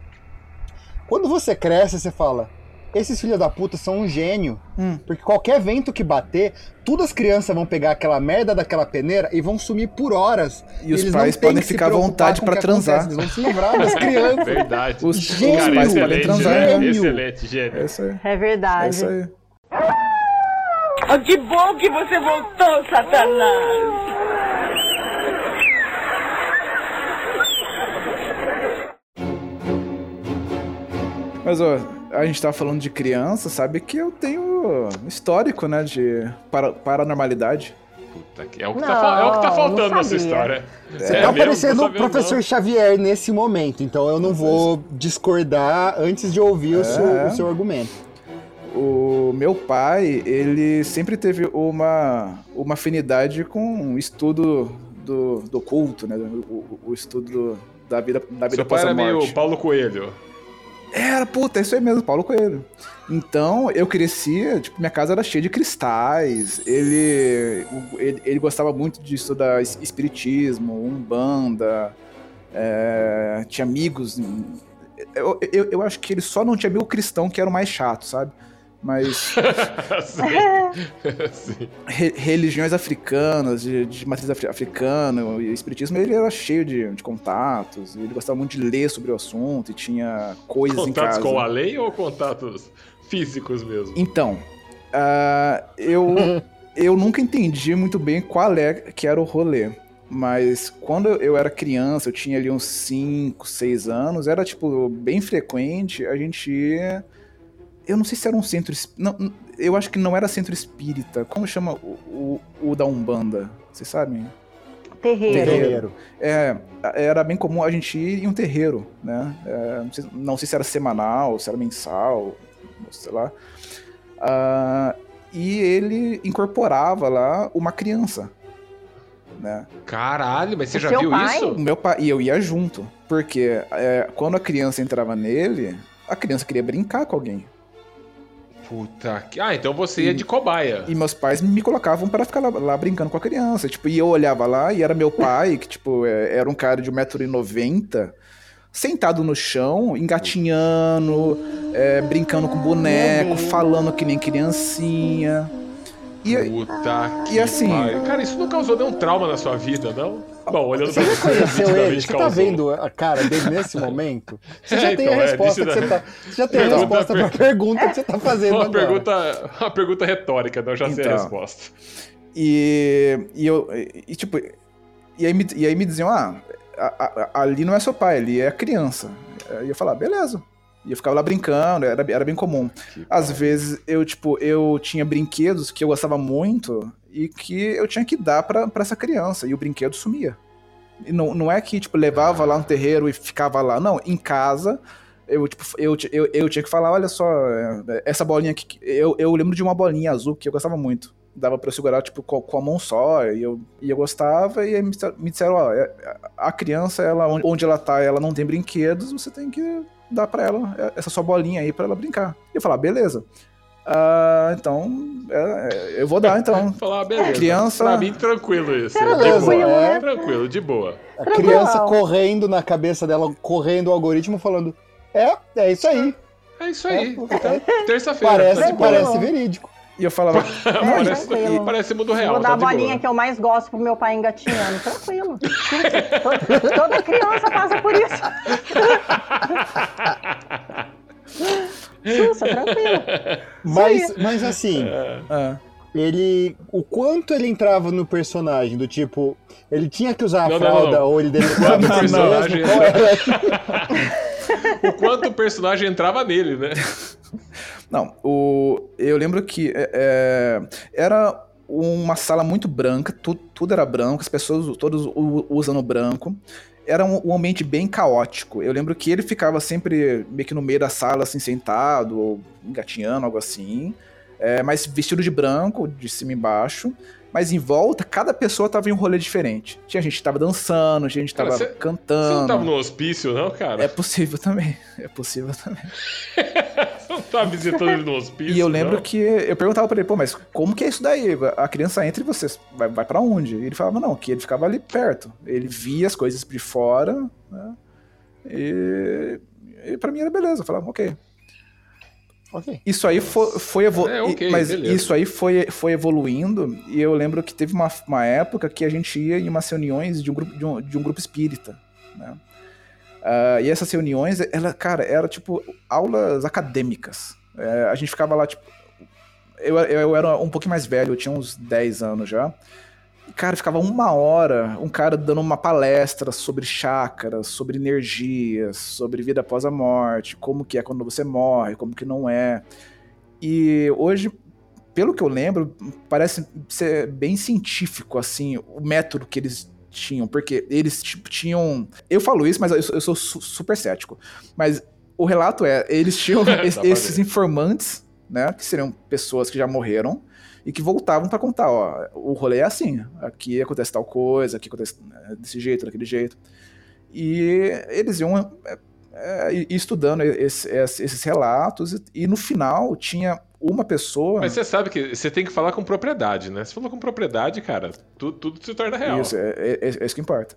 Quando você cresce, você fala: esses filhos da puta são um gênio. Hum. Porque qualquer vento que bater, todas as crianças vão pegar aquela merda daquela peneira e vão sumir por horas. E os Eles pais podem ficar à vontade que transar. acontece, Eles vão se livrar das (laughs) crianças. Verdade. Os, Gênio. os pais podem excelente, transar. Gênio. Excelente, gênio. É isso aí. É É verdade. isso aí. Ah, que bom que você voltou, Satanás. Mas, ó, a gente tava falando de criança, sabe que eu tenho histórico, né, de para, paranormalidade. Puta que- é, o que Não, tá, fal- é o que tá faltando nessa história. Você É tá parecendo o professor não. Xavier nesse momento, então eu não vou discordar antes de ouvir o, seu, É. o seu argumento. O meu pai, ele sempre teve uma, uma afinidade com o estudo do, do culto, né, o, o estudo do- da vida, da vida Seu pai era meio. Paulo Coelho. Era, puta, é isso aí mesmo, Paulo Coelho. Então, eu crescia, tipo, minha casa era cheia de cristais. Ele, ele, ele gostava muito de estudar es- espiritismo, umbanda. é, tinha amigos. Eu, eu, eu acho que ele só não tinha amigo cristão, que era o mais chato, sabe? Mas (laughs) (laughs) Sim. Re- religiões africanas, de, de matriz afri- africana, e espiritismo, ele era cheio de, de contatos. Ele gostava muito de ler sobre o assunto e tinha coisas em Contatos casa. com a lei ou contatos físicos mesmo? Então, ah, eu, (laughs) eu nunca entendi muito bem qual é que era o rolê. Mas quando eu era criança, eu tinha ali uns 5, 6 anos, era tipo bem frequente a gente ir. Eu não sei se era um centro. Não, eu acho que não era centro espírita. Como chama o, o, o da Umbanda? Vocês sabem? Terreiro. Terreiro. É, era bem comum a gente ir em um terreiro, né? É, não, sei, não sei se era semanal, se era mensal, sei lá. Ah, e ele incorporava lá uma criança, né? Caralho, mas você O já viu pai? isso? Meu pai e eu ia junto, porque é, quando a criança entrava nele, a criança queria brincar com alguém. Puta que. Ah, então você ia de cobaia. E meus pais me colocavam para ficar lá, lá brincando com a criança. Tipo, e eu olhava lá e era meu pai, que, tipo, é, era um cara de 1,90m, sentado no chão, engatinhando, é, brincando com boneco, falando que nem criancinha. E, Puta que e assim- pariu. Cara, isso não causou nenhum trauma na sua vida, não? Bom, olhando pra Você você, conheceu ele? Você tá causou. vendo a cara dele nesse (laughs) momento? Você já É, tem então, a é, resposta disse que você tá. Você já tem a resposta pra pergunta que você tá fazendo Uma agora. pergunta, uma pergunta retórica, então eu já sei a Então. resposta. E, e eu, e, tipo, e aí, me, e aí me diziam, ah, a- a- ali não é seu pai, ali é a criança. Aí eu falava, beleza. E eu ficava lá brincando, era, era bem comum. Que Às pai. vezes eu, tipo, eu tinha brinquedos que eu gostava muito e que eu tinha que dar pra, pra essa criança, e o brinquedo sumia. E não, não é que, tipo, levava lá no terreiro e ficava lá. Não, em casa, eu, tipo, eu, eu, eu tinha que falar, olha só, é, essa bolinha aqui. Eu, eu lembro de uma bolinha azul que eu gostava muito. Dava pra eu segurar, tipo, com, com a mão só, e eu, e eu gostava, e aí me, disseram- me disseram, ó, é- a criança, ela, onde- onde ela tá, ela não tem brinquedos, você tem que dar pra ela é, essa sua bolinha aí pra ela brincar. E eu falava, beleza. Ah, então, é, é, eu vou dar, então. (laughs) Falar, beleza. Criança- Pra mim, tranquilo isso. Era de boa. tranquilo, né? Tranquilo, de boa. A criança Tranquilo. correndo na cabeça dela, correndo o algoritmo, falando: É, é isso aí. É isso aí. É, Então, Terça-feira. Parece, tá parece verídico. E eu falava, (laughs) parece, tranquilo. parece mundo real. Vou dar tá a de boa. bolinha que eu mais gosto pro meu pai engatinhando. Tranquilo. Toda, toda criança passa por isso. Sussa, tranquilo. Mas, mas assim, ah, ele. O quanto ele entrava no personagem, do tipo, ele tinha que usar a Não, não, fralda não. ou ele Quanto deletava o si personagem mesmo? Qual era? (laughs) o quanto o personagem entrava nele, né? Não, o, eu lembro que é, é, era uma sala muito branca, tu- tudo era branco, as pessoas todos usando branco. Era um, um ambiente bem caótico. Eu lembro que ele ficava sempre meio que no meio da sala, assim, sentado, ou engatinhando, algo assim. É, mas vestido de branco, de cima e embaixo. Mas em volta, cada pessoa tava em um rolê diferente. Tinha gente que tava dançando, tinha gente que Cara, tava Você cantando. não tava no hospício, não, cara? É possível também. (laughs) É possível também. (laughs) Você não tava visitando ele no hospício. E eu lembro não? que eu perguntava pra ele, pô, mas como que é isso daí? A criança entra e você vai, vai para onde? E ele falava, não, que ele ficava ali perto. Ele via as coisas de fora, né? E, e pra mim era beleza. Eu falava, ok. Ok. Isso aí foi, foi evolu- É, ok, mas beleza. isso aí foi, foi evoluindo e eu lembro que teve uma, uma época que a gente ia em umas reuniões de um grupo, de um, de um grupo espírita, né? Ah, e essas reuniões, ela, cara, era tipo aulas acadêmicas. É, a gente ficava lá, tipo. Eu, eu era um pouquinho mais velho, eu tinha uns 10 anos já. Cara, ficava uma hora um cara dando uma palestra sobre chakras, sobre energias, sobre vida após a morte, como que é quando você morre, como que não é. E hoje, pelo que eu lembro, parece ser bem científico, assim, o método que eles tinham, porque eles tipo, tinham. Eu falo isso, mas eu sou, eu sou su- super cético. Mas o relato é, eles tinham (laughs) es- esses informantes, né? Que seriam pessoas que já morreram e que voltavam pra contar, ó, o rolê é assim, aqui acontece tal coisa, aqui acontece né, desse jeito, daquele jeito. E eles iam é, é, estudando esse- esse- esses relatos e, e no final tinha uma pessoa. Mas você sabe que você tem que falar com propriedade, né? Se falou com propriedade, cara, tudo, tudo se torna real. Isso, é, é- é isso que importa.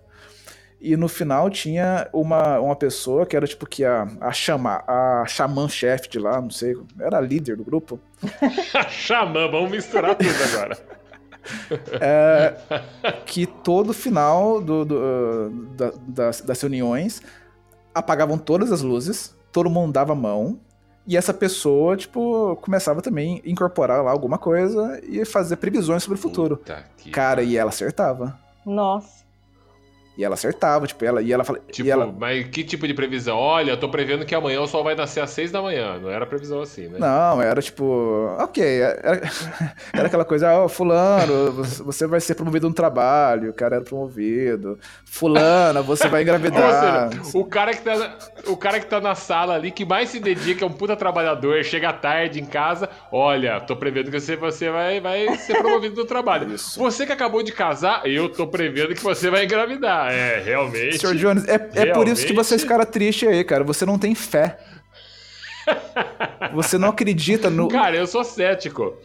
E no final tinha uma, uma pessoa que era tipo que a, a, chama, a xamã-chefe de lá, não sei, era a líder do grupo. (laughs) Xamã, vamos misturar tudo agora. (laughs) É, que todo final do, do, uh, da- das, das reuniões apagavam todas as luzes, todo mundo dava a mão, e essa pessoa, tipo, começava também a incorporar lá alguma coisa e fazer previsões sobre o futuro. Cara, e ela acertava. Nossa. E ela acertava, tipo, ela, e ela fala. Tipo, ela, mas que tipo de previsão? Olha, eu tô prevendo que amanhã o sol vai nascer às seis da manhã. Não era previsão assim, né? Não, era tipo, ok, era, (laughs) era aquela coisa, ó, fulano, você- vai ser promovido no trabalho, o cara era promovido, fulana, você vai (laughs) Ou engravidar. seja, o cara, que tá na, o cara que tá na sala ali, que mais se dedica, é um puta trabalhador, chega tarde em casa, olha, tô prevendo que você, você vai, vai ser promovido no trabalho. Isso. Você que acabou de casar, eu tô prevendo que você vai engravidar. É, realmente. Senhor Jones, é, é por isso que você fica triste aí, cara, você não tem fé. (laughs) Você não acredita no... Cara, eu sou cético.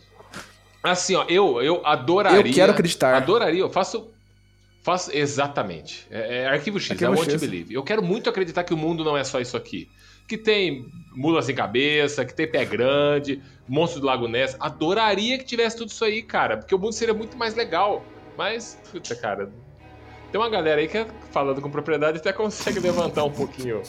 Assim, ó, eu, eu adoraria. Eu quero acreditar. Adoraria, eu faço. Faço exatamente. É, é arquivo X, Arquivo é X. believe. Eu quero muito acreditar que o mundo não é só isso aqui. Que tem mula sem cabeça, que tem pé grande, monstro do Lago Ness. Adoraria que tivesse tudo isso aí, cara. Porque o mundo seria muito mais legal. Mas, puta, cara. Tem uma galera aí que, falando com propriedade, até consegue levantar um pouquinho.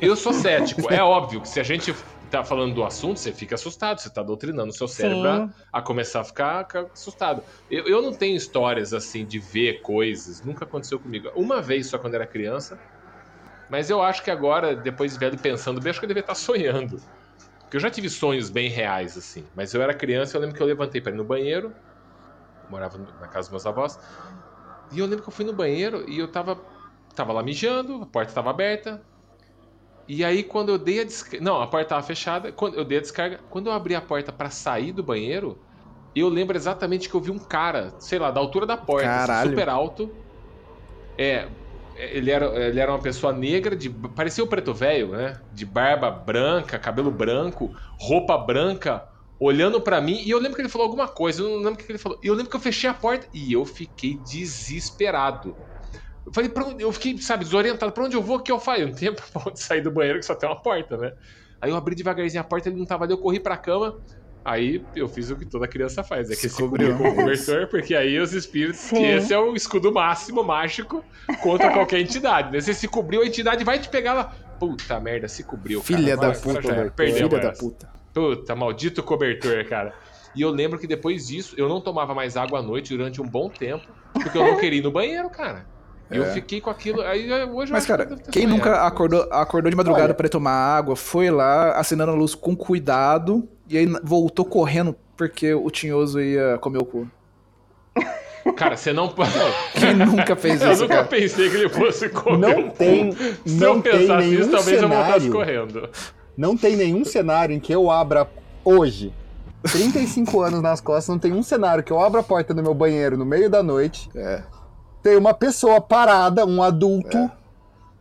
Eu sou cético. É óbvio que se a gente tá falando do assunto, você fica assustado, você tá doutrinando o seu cérebro a, a começar a ficar, assustado. Eu, eu não tenho histórias assim de ver coisas, nunca aconteceu comigo. Uma vez só quando era criança, mas eu acho que agora, depois de velho pensando bem, acho que eu devia estar sonhando. Porque eu já tive sonhos bem reais, assim. Mas eu era criança, eu lembro que eu levantei pra ir no banheiro, morava na casa dos meus avós, e eu lembro que eu fui no banheiro e eu tava, tava lá mijando, a porta tava aberta, e aí, quando eu dei a descarga. Não, a porta tava fechada. Quando eu dei a descarga. Quando eu abri a porta pra sair do banheiro, eu lembro exatamente que eu vi um cara, sei lá, da altura da porta, assim, Caralho. super alto. É. Ele era, ele era uma pessoa negra, de, parecia o preto velho, né? De barba branca, cabelo branco, roupa branca, olhando pra mim. E eu lembro que ele falou alguma coisa, eu não lembro o que ele falou. E eu lembro que eu fechei a porta e eu fiquei desesperado. Eu falei, pra onde? Eu fiquei, sabe, desorientado. Pra onde eu vou? O que eu faço? Eu não tenho (laughs) pra onde sair do banheiro que só tem uma porta, né? Aí eu abri devagarzinho a porta, ele não tava ali, eu corri pra cama. Aí eu fiz o que toda criança faz, é que Se cobriu com o cobertor, porque aí os espíritos, que Sim. esse é o escudo máximo mágico contra qualquer entidade, né? Você se cobriu, a entidade vai te pegar lá. Puta merda, se cobriu, cara. Filha da Agora- agora puta, velho. Filha da puta. Puta, maldito cobertor, cara. E eu lembro que depois disso, eu não tomava mais água à noite durante um bom tempo, porque eu não queria ir no banheiro, cara. E eu É. fiquei com aquilo. Aí hoje eu Mas, cara, que eu quem nunca acordou, acordou de madrugada ir tomar água, foi lá, acenando a luz com cuidado, e aí voltou correndo porque o tinhoso ia comer o cu. Cara, você não pode. (laughs) Quem nunca fez (laughs) Eu isso, nunca cara? pensei que ele fosse comer. Não um cu. tem- Se não eu pensasse isso, talvez eu voltasse cenário. correndo. Não tem nenhum cenário em que eu abra hoje, 35 (laughs) anos nas costas, não tem um cenário que eu abra a porta do meu banheiro no meio da noite, É. tem uma pessoa parada, um adulto,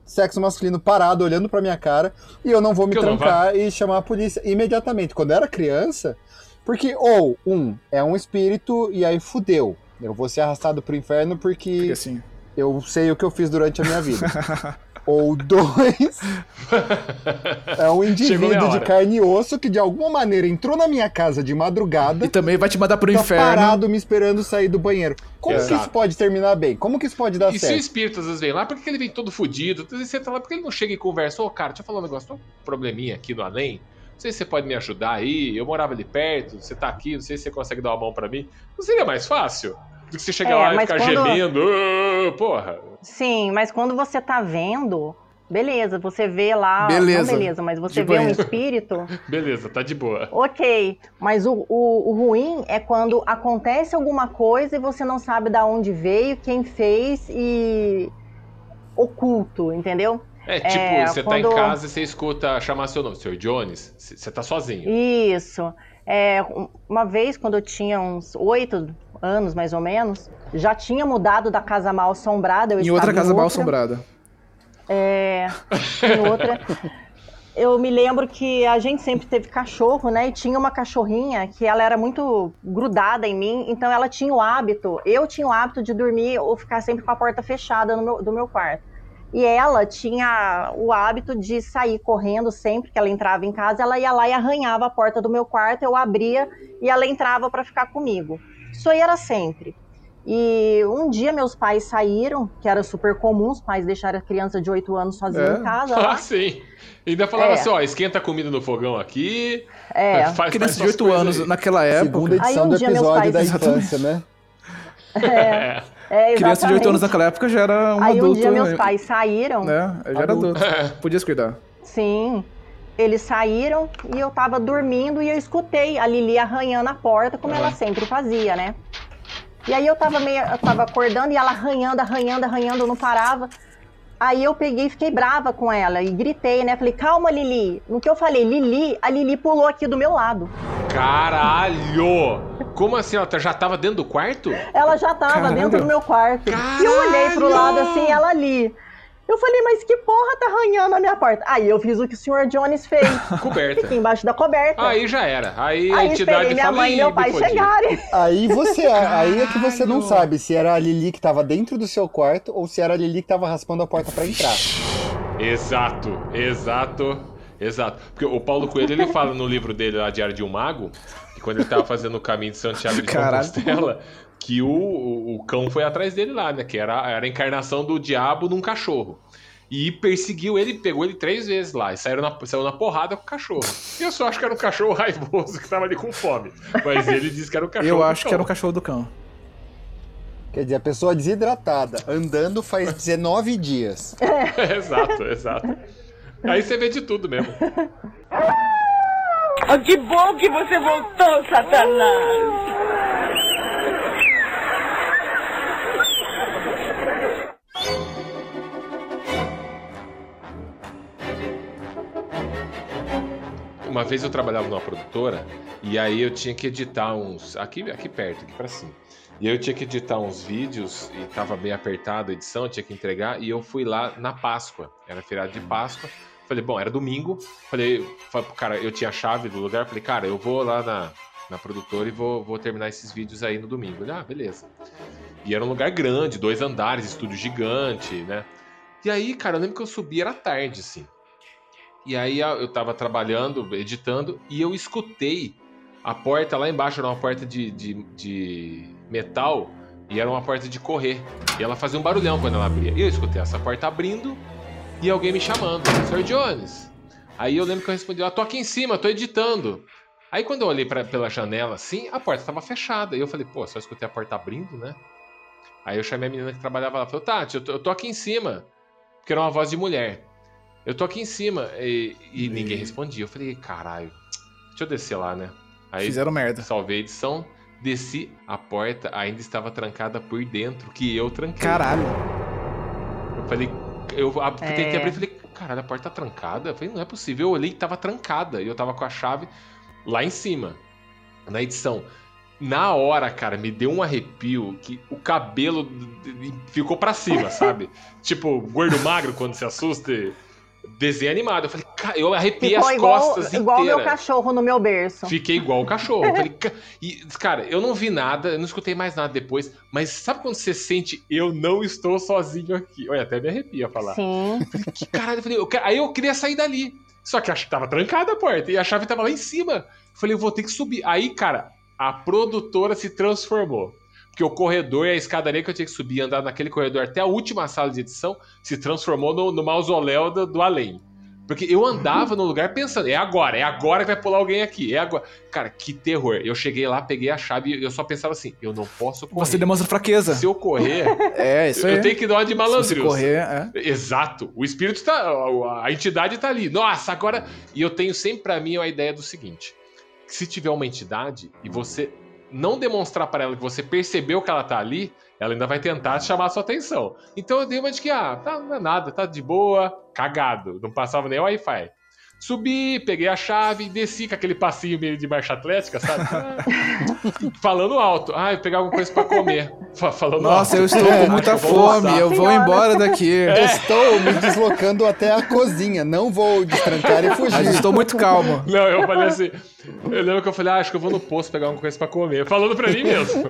sexo masculino parado, olhando pra minha cara, e eu não vou me Que trancar e chamar a polícia imediatamente. Quando eu era criança, porque, ou, um, é um espírito e aí fudeu. Eu vou ser arrastado pro inferno Porque porque assim, eu sei o que eu fiz durante a minha vida. (laughs) Ou dois, (laughs) é um indivíduo de carne e osso que de alguma maneira entrou na minha casa de madrugada e também vai te mandar pro tá inferno. parado me esperando sair do banheiro. Como que Exato. isso pode terminar bem? Como que isso pode dar E se o certo? espírito às vezes vem lá, por que que ele vem todo fudido? Às vezes você tá lá, por que ele não chega e conversa? Ô, cara, deixa eu falar um negócio, tô com um probleminha aqui no além. Não sei se você pode me ajudar aí. Eu morava ali perto, você tá aqui, não sei se você consegue dar uma mão pra mim. Não seria mais fácil? Do que você chegar É, lá e ficar quando- gemendo. "Ah, porra. Sim, mas quando você tá vendo, beleza, você vê lá. Beleza. Não beleza, mas você De vê um banheiro. espírito, (laughs) Beleza, tá de boa. ok. Mas o, o, o ruim é quando acontece alguma coisa e você não sabe da onde veio, quem fez e. oculto, entendeu? É tipo, É, você tá quando- em casa e você escuta chamar seu nome, Sr. Jones, você tá sozinho. Isso. É, um- uma vez, quando eu tinha uns oito anos, mais ou menos, já tinha mudado da casa mal assombrada. Eu Em outra casa mal outra. assombrada. É, em outra. Eu me lembro que a gente sempre teve cachorro, né? E tinha uma cachorrinha que ela era muito grudada em mim, então ela tinha o hábito, eu tinha o hábito de dormir ou ficar sempre com a porta fechada no meu, do meu quarto. E ela tinha o hábito de sair correndo sempre que ela entrava em casa, ela ia lá e arranhava a porta do meu quarto, eu abria e ela entrava para ficar comigo. Isso aí era sempre. E um dia meus pais saíram, que era super comum, os pais deixarem a criança de 8 anos sozinha É. em casa. (laughs) lá. Ah, sim. E ainda falava É. assim, ó, esquenta a comida no fogão aqui. É. faz, Criança faz de essas 8 coisas anos aí. naquela época. Segunda Aí edição um do dia meus episódio da pais- (laughs) infância, né? É. (laughs) É, Criança de 8 anos naquela época já era um Aí um adulto. dia meus pais saíram, Né? Já era Adulto. adulto. Podia se cuidar. sim. Eles saíram e eu tava dormindo e eu escutei a Lili arranhando a porta, como ela sempre fazia, né? E aí eu tava meio, eu tava acordando e ela arranhando, arranhando, arranhando, não parava. Aí eu peguei e fiquei brava com ela e gritei, né? Falei, calma, Lili. No que eu falei, Lili, a Lili pulou aqui do meu lado. Caralho! Como assim? Ela já tava dentro do quarto? Ela já tava Caralho. dentro do meu quarto. E eu olhei pro lado assim, ela ali. Eu falei, mas que porra tá arranhando a minha porta? Aí eu fiz o que o Sr. Jones fez. (laughs) Coberta. Fiquei embaixo da coberta. Aí já era. Aí, a Aí entidade esperei minha mãe e "Ih, meu me pai fodi." chegarem. (laughs) Aí você, aí é que você não sabe se era a Lili que tava dentro do seu quarto ou se era a Lili que tava raspando a porta pra entrar. Exato, exato, exato. Porque o Paulo Coelho ele fala no livro dele lá, Diário de um Mago, que quando ele tava fazendo o caminho de Santiago de Caralho. Compostela, que o, o, o cão foi atrás dele lá, né? Que era, era a encarnação do diabo num cachorro. E perseguiu ele, pegou ele três vezes lá. E saiu na, saiu na porrada com o cachorro. E eu só acho que era um cachorro (laughs) raivoso que tava ali com fome. Mas ele disse que era o cachorro. Eu do acho que era cão. o cachorro do cão. Quer dizer, a pessoa desidratada, andando faz 19 dias. (laughs) exato, exato. Aí você vê de tudo mesmo. Oh, que bom que você voltou, Satanás! Uma vez eu trabalhava numa produtora e aí eu tinha que editar uns. Aqui, aqui perto, aqui pra cima. E eu tinha que editar uns vídeos e tava bem apertada a edição, tinha que entregar. E eu fui lá na Páscoa, era feriado de Páscoa. Falei, bom, era domingo. Falei, falei cara, eu tinha a chave do lugar. Falei, cara, eu vou lá na, na produtora e vou, vou terminar esses vídeos aí no domingo. Ele, ah, beleza. E era um lugar grande, dois andares, estúdio gigante, né? E aí, cara, eu lembro que eu subi, era tarde, assim. E aí eu tava trabalhando, editando, e eu escutei a porta lá embaixo, era uma porta de, de, de metal, e era uma porta de correr. E ela fazia um barulhão quando ela abria. E eu escutei essa porta abrindo e alguém me chamando. Sr. Jones. Aí eu lembro que eu respondi, eu tô aqui em cima, tô editando. Aí quando eu olhei pra, pela janela assim, a porta tava fechada. E eu falei, pô, só escutei a porta abrindo, né? Aí eu chamei a menina que trabalhava lá, falei, Tati, eu tô, eu tô aqui em cima. Porque era uma voz de mulher. Eu tô aqui em cima. E, e ninguém respondia. Eu falei, caralho, deixa eu descer lá, né? Aí Fizeram merda. salvei a edição, desci, a porta ainda estava trancada por dentro, que eu tranquei. Caralho. Eu falei, eu ab- É. tentei abrir e falei, caralho, a porta tá trancada? Eu falei, não é possível. Eu olhei que tava trancada e eu tava com a chave lá em cima, na edição. Na hora, cara, me deu um arrepio que o cabelo ficou pra cima, (laughs) sabe? tipo, gordo magro quando se assusta. e Desenho animado. Eu falei, cara, eu arrepiei Ficou as igual, costas igual inteiras. meu cachorro no meu berço. Fiquei igual o cachorro. Falei, (laughs) "Ca-" e, cara, eu não vi nada, eu não escutei mais nada depois, mas sabe quando você sente, eu não estou sozinho aqui? Olha, até me arrepia falar. Sim. Que caralho, eu falei, eu aí eu queria sair dali. Só que acho que tava trancada a porta e a chave tava lá em cima. Eu falei, eu vou ter que subir. Aí, cara, a produtora se transformou. Porque o corredor e a escadaria que eu tinha que subir e andar naquele corredor até a última sala de edição se transformou no, no mausoléu do, do além. Porque eu andava no lugar pensando, é agora, é agora que vai pular alguém aqui, é agora. Cara, que terror. Eu cheguei lá, peguei a chave e eu só pensava assim, eu não posso correr. Você demonstra fraqueza. Se eu correr, (laughs) É, isso aí. eu tenho que dar uma de Se malandro. você correr, é. Exato. O espírito tá. a- A entidade tá ali. Nossa, agora. E eu tenho sempre pra mim a ideia do seguinte: que se tiver uma entidade e você não demonstrar pra ela que você percebeu que ela tá ali, ela ainda vai tentar chamar a sua atenção. Então eu dei uma de que, ah, tá, não é nada, tá de boa, cagado. Não passava nem Wi-Fi. Subi, peguei a chave e desci com aquele passinho meio de marcha atlética, sabe? (laughs) Falando alto. Ah, eu pegar alguma coisa pra comer. Fa- Falando Nossa, alto. eu estou com Acho muita fome, eu vou Senhora. embora daqui. Estou me deslocando até a cozinha. Não vou destrancar e Mas fugir. estou muito calmo. Não, eu falei assim. Eu lembro que eu falei, ah, acho que eu vou no posto pegar alguma coisa pra comer. Falando pra mim mesmo.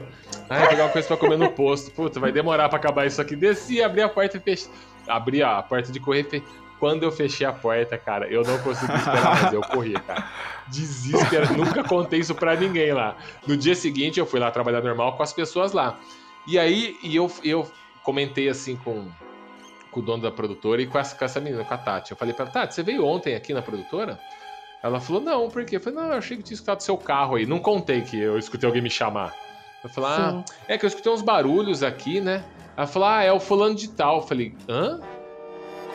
Ah, pegar alguma coisa pra comer no posto. Puta, vai demorar pra acabar isso aqui. Desci, abri a porta e fechei. Abri a porta de correr e fe... Quando eu fechei a porta, cara, eu não consegui esperar mais. Eu corri, cara. Desespero. Nunca contei isso pra ninguém lá. No dia seguinte, eu fui lá trabalhar normal com as pessoas lá. E aí, e eu, eu comentei assim com, com o dono da produtora e com essa, com essa menina, com a Tati. Eu falei pra ela, Tati, você veio ontem aqui na produtora? Ela falou, não, por quê? Eu falei, não, eu achei que tinha escutado seu carro aí. Não contei que eu escutei alguém me chamar. Eu falei, ah, é que eu escutei uns barulhos aqui, né? Ela falou, ah, é o fulano de tal. Eu falei, hã?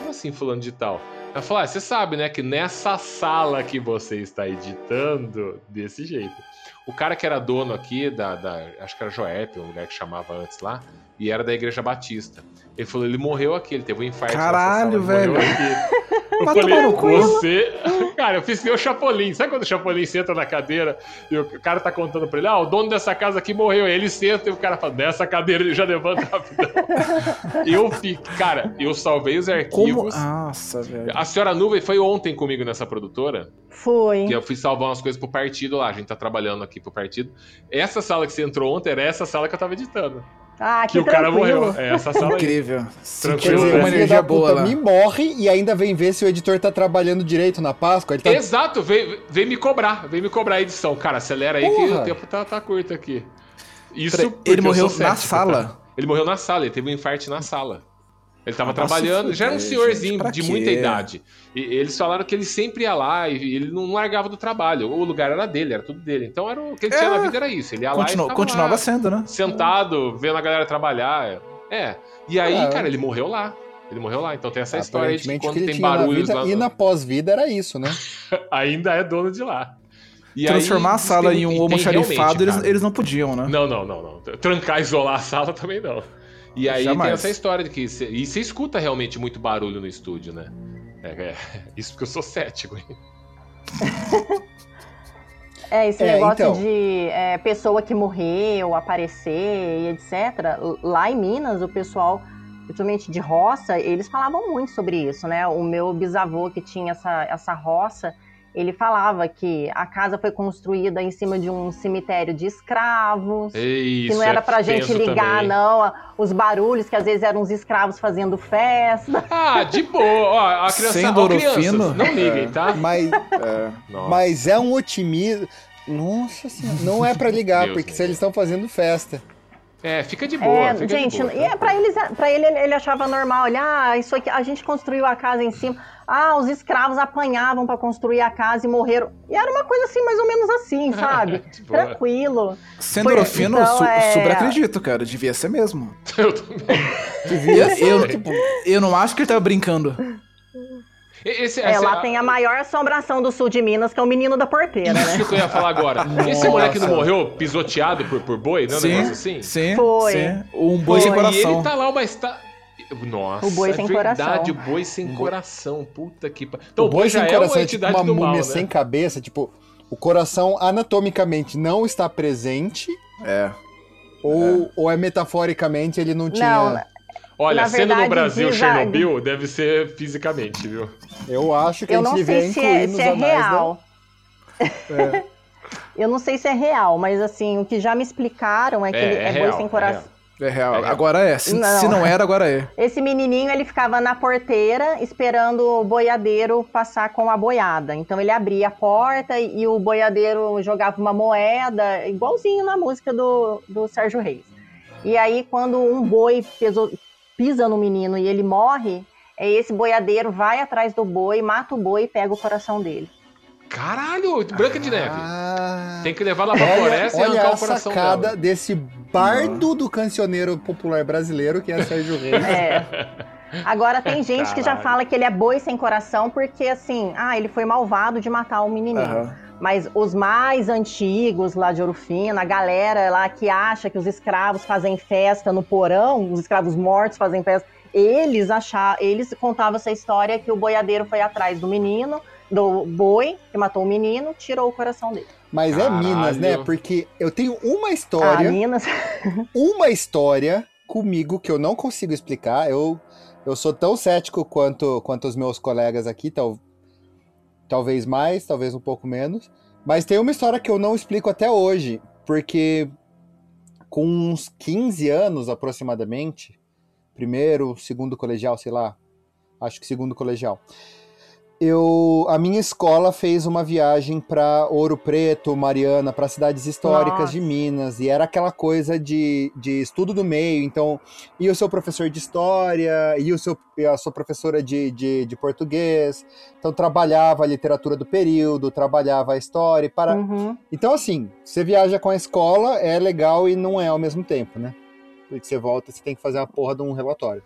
Como assim fulano de tal? Ela falou, ah, você sabe, né, que nessa sala que você está editando, desse jeito. O cara que era dono aqui da, da acho que era Joep, um lugar que chamava antes lá, e era da Igreja Batista. Ele falou, ele morreu aqui, ele teve um infarto. Caralho, sala, ele morreu velho. (laughs) Vai falei, tomar no cu. você. (laughs) Cara, eu fiz o Chapolin. Sabe quando o Chapolin senta na cadeira e o cara tá contando pra ele, ah, o dono dessa casa aqui morreu. Aí ele senta e o cara fala, dessa cadeira ele já levanta rapidão. (laughs) eu fico, cara, eu salvei os Como. arquivos. Nossa, velho. A senhora Nuvem foi ontem comigo nessa produtora, Fui. que eu fui salvar umas coisas pro partido lá. A gente tá trabalhando aqui pro partido. Essa sala que você entrou ontem era essa sala que eu tava editando. Ah, que, Que, o cara morreu. É essa sala. Incrível. Tranquilo, dizer, né? uma energia da boa puta lá. me morre e ainda vem ver se o editor tá trabalhando direito na Páscoa. Ele tá... Exato, veio, veio me cobrar, veio me cobrar a edição. Cara, acelera aí que Porra. o tempo tá, tá curto aqui. Isso ele eu morreu sou na cético, sala? tá? Ele morreu na sala, ele teve um infarte na sala. Ele tava pra se trabalhando, já era um fuder, senhorzinho gente, de quê? muita idade. E eles falaram que ele sempre ia lá e ele não largava do trabalho. O lugar era dele, era tudo dele. Então era o que ele tinha É. na vida era isso. Ele ia lá Continu- e ficava continuava lá, sendo, né? sentado, vendo a galera trabalhar. É. E aí, É. cara, ele morreu lá. Ele morreu lá. Então tem essa história aí de que quando que tem tinha na barulhos vida lá. e na pós-vida era isso, né? (laughs) Ainda é dono de lá. E Transformar aí, a sala tem- em um e almoxarifado, eles, eles não podiam, né? Não, não, não, não. Trancar, isolar a sala também não. E aí Jamais. tem essa história de que. cê- e você escuta realmente muito barulho no estúdio, né? É, é, (laughs) isso porque eu sou cético. (laughs) É, esse É, negócio então. de é, pessoa que morreu, aparecer e etc. Lá em Minas, o pessoal, principalmente de roça, eles falavam muito sobre isso, né? O meu bisavô que tinha essa, essa roça, ele falava que a casa foi construída em cima de um cemitério de escravos. Isso, que não era é pra gente tenso ligar, também. não, os barulhos, que às vezes eram os escravos fazendo festa. (laughs) Ah, de boa. Ó, a criança, Sendo ó, crianças, Orofino. não liguem, É. tá? Mas, (laughs) É. Mas é um otimismo. Nossa senhora, não é pra ligar, Deus porque me se eles estão fazendo festa. É, fica de boa. É, fica gente, de boa, e é tá? pra, eles, pra ele, ele achava normal, olha, ah, isso aqui, a gente construiu a casa em cima, ah, os escravos apanhavam pra construir a casa e morreram. E era uma coisa assim, mais ou menos assim, (laughs) sabe? Tranquilo. Sendo Foi- Orofino, então, su é- super acredito, cara. Devia ser mesmo. (laughs) Eu também. Eu, (laughs) eu, eu não acho que ele tava brincando. Esse, É, essa- lá tem a maior assombração do sul de Minas, que é o menino da porteira, né? Isso que eu ia falar agora. (laughs) Esse moleque não morreu pisoteado por, por boi, não é um negócio assim? sim, Foi. sim. Um boi sem Pô, E coração. ele tá lá, mas tá. Nossa, O boi é sem verdade, coração. o boi sem coração. Puta que pariu. Então, o boi sem já coração é uma é tipo entidade uma do múmia mal, né? sem cabeça, tipo, o coração anatomicamente não está presente, É. ou, ou é metaforicamente ele não tinha. Não, né? Olha, Na sendo no verdade, Brasil diz Chernobyl, deve ser fisicamente, viu? Eu acho que Eu a gente não devia sei se incluir é, nos se é anais da- real. É. (laughs) Eu não sei se é real, mas assim, o que já me explicaram é que É, ele é é, boi real, sem é coração. É real. É real. Agora é. Se Não. se não era, agora é. Esse menininho, ele ficava na porteira esperando o boiadeiro passar com a boiada. Então ele abria a porta e, e o boiadeiro jogava uma moeda, igualzinho na música do, do Sérgio Reis. E aí, quando um boi peso- pisa no menino e ele morre, é esse boiadeiro vai atrás do boi, mata o boi e pega o coração dele. Caralho, Branca de Neve. Ah, Tem que levar lá pra olha, floresta e arrancar a o coração sacada dela. desse bardo do cancioneiro popular brasileiro, que é Sérgio Reis. É. Agora tem gente que já Caralho. fala que ele é boi sem coração porque assim, ah, ele foi malvado de matar o menininho. Aham. Mas os mais antigos lá de Ouro Fino, a galera lá que acha que os escravos fazem festa no porão, os escravos mortos fazem festa, eles achavam, eles contavam essa história que o boiadeiro foi atrás do menino, do boi, que matou o menino, tirou o coração dele. Mas é Caralho. Minas, né? Porque eu tenho uma Ah, história, Minas. (laughs) uma história comigo que eu não consigo explicar. Eu, eu sou tão cético quanto, quanto os meus colegas aqui, tal, talvez mais, talvez um pouco menos. Mas tem uma história que eu não explico até hoje, porque com uns 15 anos aproximadamente, primeiro, segundo colegial, sei lá, acho que segundo colegial, eu a minha escola fez uma viagem para Ouro Preto, Mariana, para cidades históricas Nossa. de Minas, e era aquela coisa de, de estudo do meio, então ia o seu professor de história, ia, o seu, ia a sua professora de, de, de português, então trabalhava a literatura do período, trabalhava a história, e para... Uhum. Então assim, você viaja com a escola, é legal e não é ao mesmo tempo, né? Porque você volta, você tem que fazer uma porra de um relatório.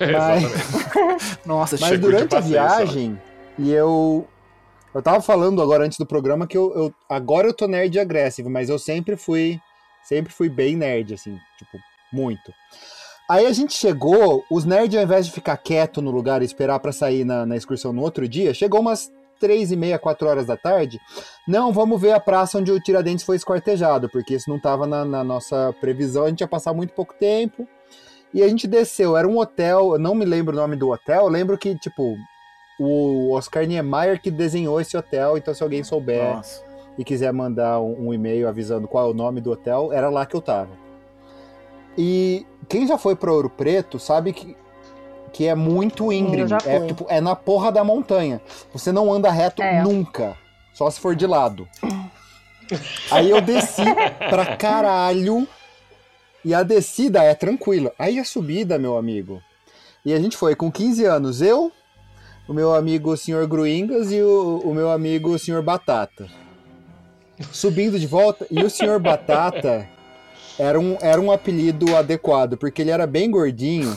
Exatamente. (laughs) Nossa, Mas durante a viagem, e eu. Eu tava falando agora antes do programa que eu, eu- agora eu tô nerd agressivo, mas eu sempre fui. Sempre fui bem nerd, assim, tipo, muito. Aí a gente chegou, os nerds, ao invés de ficar quieto no lugar e esperar pra sair na, na excursão no outro dia, chegou umas três e meia, quatro horas da tarde. Não, vamos ver a praça onde o Tiradentes foi esquartejado, porque isso não tava na, na nossa previsão, a gente ia passar muito pouco tempo. E a gente desceu, era um hotel, eu não me lembro o nome do hotel, lembro que, tipo, o Oscar Niemeyer que desenhou esse hotel, então se alguém souber Nossa. e quiser mandar um, um e-mail avisando qual é o nome do hotel, era lá que eu tava. E quem já foi para Ouro Preto sabe que, que é muito íngreme. É, tipo, é na porra da montanha. Você não anda reto É. nunca. Só se for de lado. Aí eu desci pra caralho. E a descida é tranquila. Aí a subida, meu amigo. E a gente foi com 15 anos, eu, o meu amigo o Sr. Gruingas e o, o meu amigo o Sr. Batata. Subindo de volta, e o Sr. Batata era um, era um apelido adequado, porque ele era bem gordinho,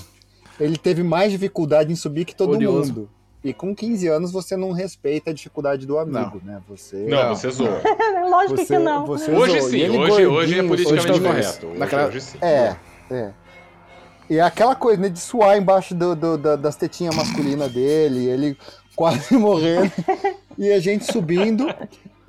ele teve mais dificuldade em subir que todo mundo. E com 15 anos você não respeita a dificuldade do amigo, né? Você. Não, Não. você zoa. (laughs) Lógico Você, que não. você Hoje. E sim, hoje, hoje é politicamente hoje correto. Hoje, Naquela- hoje sim. É, é. E é aquela coisa, né, de suar embaixo do, do- da- das tetinhas masculinas dele, ele quase (laughs) morrendo, e a gente subindo.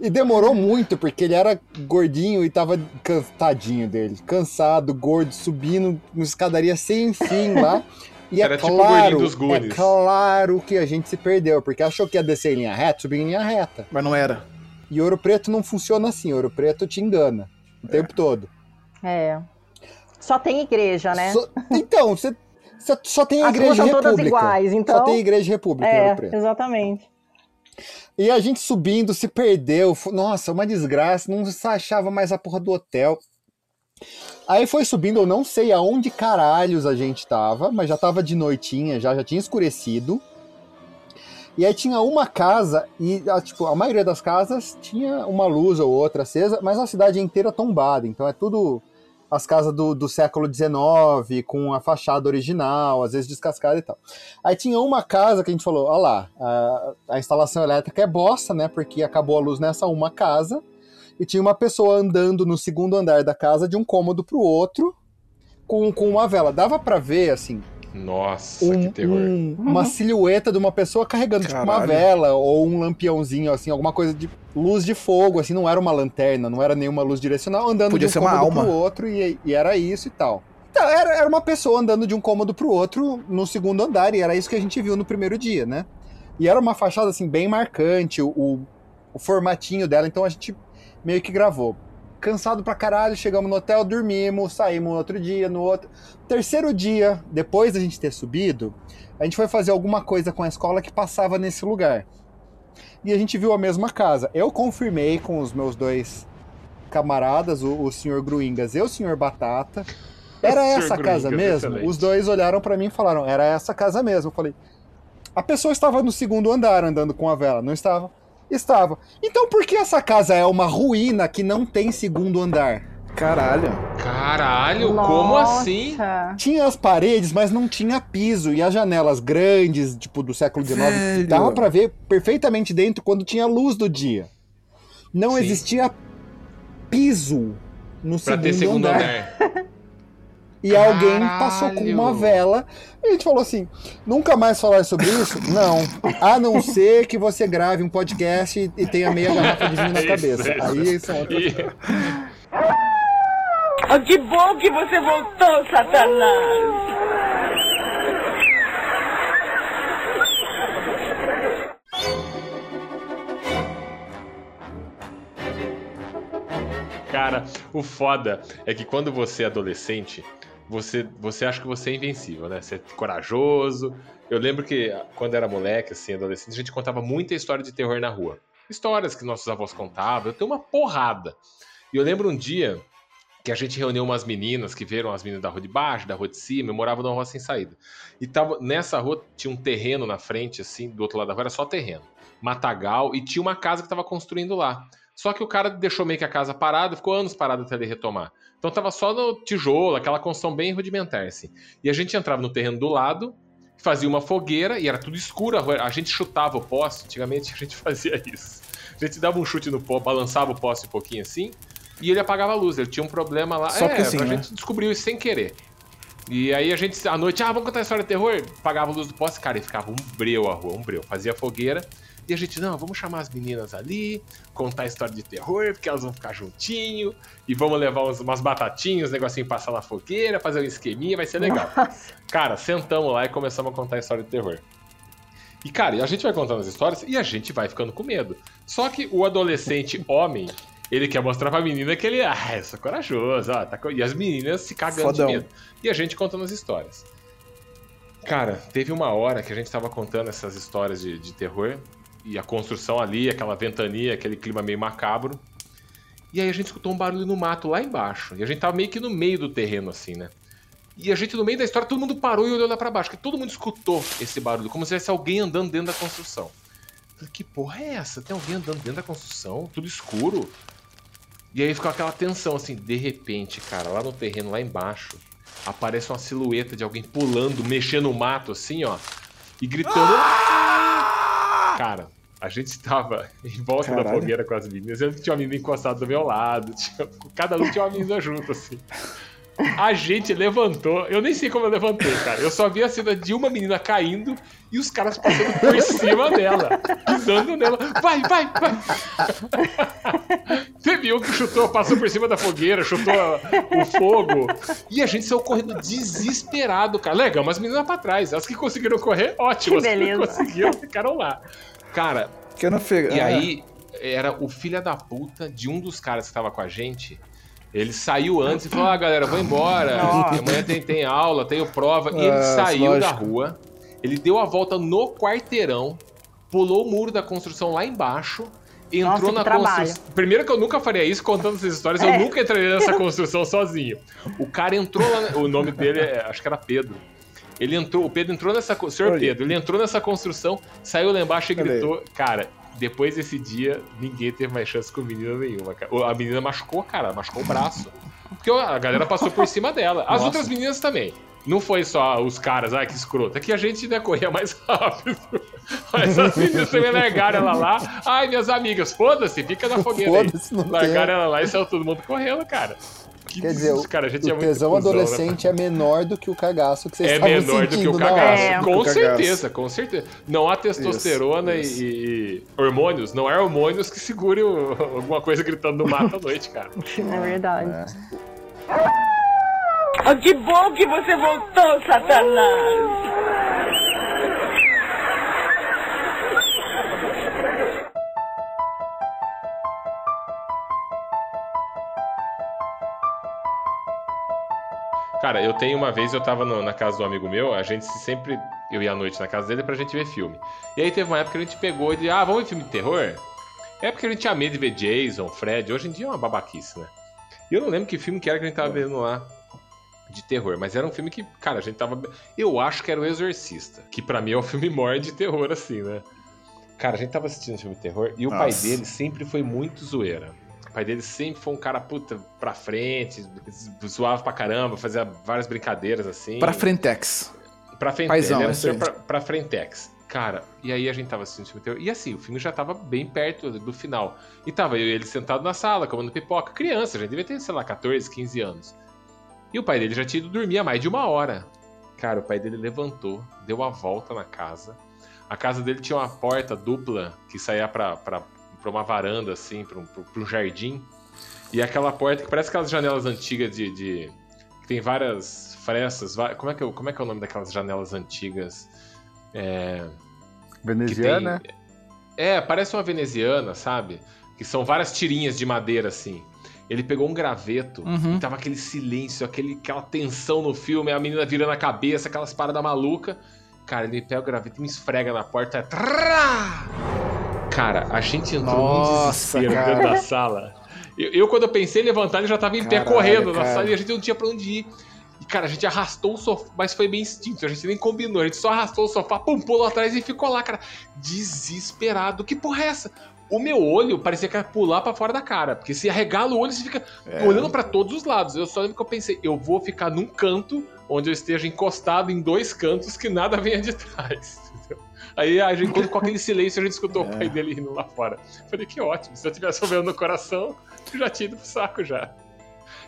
E demorou muito, porque ele era gordinho e tava cansadinho dele. Cansado, gordo, subindo uma escadaria sem fim lá. E Era é tipo o gordinho claro, dos é Goonies. claro que a gente se perdeu, porque achou que ia descer em linha reta, subir em linha reta. Mas não era. E Ouro Preto não funciona assim, Ouro Preto te engana o tempo todo. É. Só tem igreja, né? Só- então, você só tem a igreja são todas república. iguais, então. Só tem igreja república É, exatamente. E a gente subindo, se perdeu. Nossa, uma desgraça. Não se achava mais a porra do hotel. Aí foi subindo, eu não sei aonde caralhos a gente tava, mas já tava de noitinha, já, já tinha escurecido. E aí tinha uma casa, e a, tipo, a maioria das casas tinha uma luz ou outra acesa, mas a cidade inteira tombada. Então é tudo as casas do, do século XIX, com a fachada original, às vezes descascada e tal. Aí tinha uma casa que a gente falou, olha lá, a, a instalação elétrica é bosta, né? Porque acabou a luz nessa uma casa. E tinha uma pessoa andando no segundo andar da casa de um cômodo pro outro com, com uma vela. Dava pra ver, assim, Nossa, um- que terror. um- uma silhueta de uma pessoa carregando tipo, uma Caralho. vela ou um lampiãozinho, assim, alguma coisa de luz de fogo, assim, não era uma lanterna, não era nenhuma luz direcional, andando Podia de um ser uma cômodo alma. pro outro e, e era isso e tal. Então, era, era uma pessoa andando de um cômodo pro outro no segundo andar e era isso que a gente viu no primeiro dia, né? E era uma fachada, assim, bem marcante, o, o, o formatinho dela, então a gente meio que gravou. Cansado pra caralho, chegamos no hotel, dormimos, saímos no outro dia, no outro. Terceiro dia, depois da gente ter subido, a gente foi fazer alguma coisa com a escola que passava nesse lugar. E a gente viu a mesma casa. Eu confirmei com os meus dois camaradas, o, o senhor Gruingas e o senhor Batata. Era essa casa Gruingas, mesmo? excelente. Os dois olharam pra mim e falaram: era essa casa mesmo. Eu falei: a pessoa estava no segundo andar andando com a vela, não estava? Estava. Então por que essa casa é uma ruína que não tem segundo andar? Caralho. Caralho, como Nossa. assim? Tinha as paredes, mas não tinha piso. E as janelas grandes, tipo, do século XIX, dava pra ver perfeitamente dentro quando tinha luz do dia. Não Sim. existia piso no Pra segundo, ter segundo andar. andar. (laughs) E alguém passou com Caralho. uma vela. E a gente falou assim: nunca mais falar sobre isso? (laughs) Não. A não ser que você grave um podcast e, e tenha meia garrafa de vinho na (laughs) Isso, cabeça. isso. Aí são outras E- Oh, que bom que você voltou, Satanás! Cara, o foda é que quando você é adolescente, você, você acha que você é invencível, né? Você é corajoso. Eu lembro que quando era moleque, assim, adolescente, a gente contava muita história de terror na rua. Histórias que nossos avós contavam, eu tenho uma porrada. E eu lembro um dia que a gente reuniu umas meninas que viram as meninas da rua de baixo, da rua de cima, eu morava numa rua sem saída. E tava, nessa rua tinha um terreno na frente, assim, do outro lado da rua era só terreno. Matagal, e tinha uma casa que tava construindo lá. Só que o cara deixou meio que a casa parada, ficou anos parado até ele retomar. Então tava só no tijolo, aquela construção bem rudimentar, assim. E a gente entrava no terreno do lado, fazia uma fogueira, e era tudo escuro, a, gente chutava o poste, antigamente (laughs) a gente fazia isso. A gente dava um chute no poste, balançava o poste um pouquinho assim, e ele apagava a luz, ele tinha um problema lá. Só é, porque sim, a né? gente descobriu isso sem querer. E aí a gente, à noite, ah, vamos contar a história de terror? Pagava a luz do poste, cara, e ficava um breu a rua, um breu. Fazia fogueira, e a gente, não, vamos chamar as meninas ali, contar a história de terror, porque elas vão ficar juntinho, e vamos levar uns, umas batatinhas, um negocinho passar na fogueira, fazer um esqueminha, vai ser legal. Nossa. Cara, sentamos lá e começamos a contar a história de terror. E, cara, e a gente vai contando as histórias e a gente vai ficando com medo. Só que o adolescente (laughs) homem, ele quer mostrar pra menina que ele, ah, eu sou corajoso, ó, tá co-" e as meninas se cagando Fodão. de medo. E a gente contando as histórias. Cara, teve uma hora que a gente tava contando essas histórias de, de terror, e a construção ali, aquela ventania, aquele clima meio macabro. E aí a gente escutou um barulho no mato lá embaixo. E a gente tava meio que no meio do terreno, assim, né? E a gente, no meio da história, todo mundo parou e olhou lá pra baixo, porque todo mundo escutou esse barulho, como se tivesse alguém andando dentro da construção. Falei, que porra é essa? Tem alguém andando dentro da construção? Tudo escuro. E aí ficou aquela tensão, assim, de repente, cara, lá no terreno, lá embaixo, aparece uma silhueta de alguém pulando, mexendo no mato, assim, ó, e gritando. "Ah!" Cara, a gente estava em volta da Caralho. fogueira com as meninas, eu tinha uma menina encostada do meu lado, tinha- cada um tinha uma menina junto, assim. A gente levantou, eu nem sei como eu levantei, cara. Eu só vi a cena de uma menina caindo e os caras passando por (laughs) cima dela, pisando nela. Vai, vai, vai! (laughs) Teve um que chutou, passou por cima da fogueira, chutou o fogo. E a gente saiu correndo desesperado, cara. Legal, mas as meninas pra trás. As que conseguiram correr, ótimo. As que não conseguiram, ficaram lá. Cara, Que eu não fico. e ah, aí, era o filho da puta de um dos caras que tava com a gente. Ele saiu antes e falou: Ah, galera, vou embora. Amanhã tem, tem aula, tenho prova. E ele Ah, saiu da lógico. rua. Ele deu a volta no quarteirão, pulou o muro da construção lá embaixo. Entrou Nossa, na construção. Primeiro que eu nunca faria isso contando essas histórias, É. eu nunca entraria nessa construção sozinho. O cara entrou lá, o nome dele é, acho que era Pedro. Ele entrou, o Pedro entrou nessa, senhor Olha. Pedro, ele entrou nessa construção, saiu lá embaixo e aí. gritou, cara, depois desse dia, ninguém teve mais chance com menina nenhuma, cara. A menina machucou, cara, machucou o braço. Porque a galera passou por cima dela. As Nossa. outras meninas também. Não foi só os caras, ai que escroto. É que a gente né, corria mais (laughs) rápido. Mas as meninas também largaram ela lá. Ai, minhas amigas, foda-se, fica na fogueira aí. Foda-se, não Largaram tem. ela lá e saiu todo mundo correndo, cara. Que Quer dizer, cara, a gente é o muito tesão cuzão, né, adolescente é menor do que o cagaço que vocês é menor do que o cagaço. É. Com Do cagaço. certeza, com certeza. Não há testosterona Isso, e- E, hormônios, não há hormônios que segure o- alguma coisa gritando no mato à noite, cara. (laughs) É verdade. Oh, que bom que você voltou, Satanás! Cara, eu tenho uma vez, eu tava no- na casa do amigo meu, a gente sempre. Eu ia à noite na casa dele pra gente ver filme. E aí teve uma época que a gente pegou e disse, ah, vamos ver filme de terror? É porque a gente tinha medo de ver Jason, Fred. Hoje em dia é uma babaquice, né? E eu não lembro que filme que era que a gente tava vendo lá de terror, mas era um filme que, cara, a gente tava. Eu acho que era o Exorcista, que pra mim é o filme maior de terror, assim, né? Cara, a gente tava assistindo esse filme de terror e o pai Nossa. dele sempre foi muito zoeira. O pai dele sempre foi um cara, puta, pra frente, zoava pra caramba, fazia várias brincadeiras assim. Pra Frentex. Pra frente, Paizão, ele era um pra, pra frentex. Cara, e aí a gente tava assistindo o filme. E assim, o filme já tava bem perto do final. E tava eu e ele sentado na sala, comendo pipoca. Criança, a gente devia ter, sei lá, 14, 15 anos. E o pai dele já tinha ido dormir há mais de uma hora. Cara, o pai dele levantou, deu a volta na casa. A casa dele tinha uma porta dupla que saía pra, pra, pra uma varanda, assim, pra um, pra um jardim. E aquela porta que parece aquelas janelas antigas de. de- que tem várias frestas. Como é, que, é o- como é que é o nome daquelas janelas antigas? É, que tem- Veneziana? É, parece uma veneziana, sabe? Que são várias tirinhas de madeira assim. Ele pegou um graveto Uhum. e tava aquele silêncio, aquele, aquela tensão no filme, a menina virando a cabeça, aquelas paradas malucas. Cara, ele pega o graveto e me esfrega na porta. Trá! Cara, a gente entrou num Nossa, cara. dentro da sala. Eu, eu, quando eu pensei em levantar, ele já tava em pé Caralho, correndo na cara. sala e a gente não tinha pra onde ir. E, cara, a gente arrastou o sofá, mas foi bem instinto, a gente nem combinou, a gente só arrastou o sofá, pum, pulou atrás e ficou lá, cara, desesperado. Que porra é essa? O meu olho parecia que ia pular pra fora da cara, porque se arregala o olho, você fica É. olhando pra todos os lados. Eu só lembro que eu pensei, eu vou ficar num canto onde eu esteja encostado em dois cantos que nada venha de trás. Aí a gente, quando com aquele silêncio, a gente escutou o É. pai dele indo lá fora. Falei, que ótimo, se eu tivesse ouvindo no coração, eu já tinha ido pro saco já.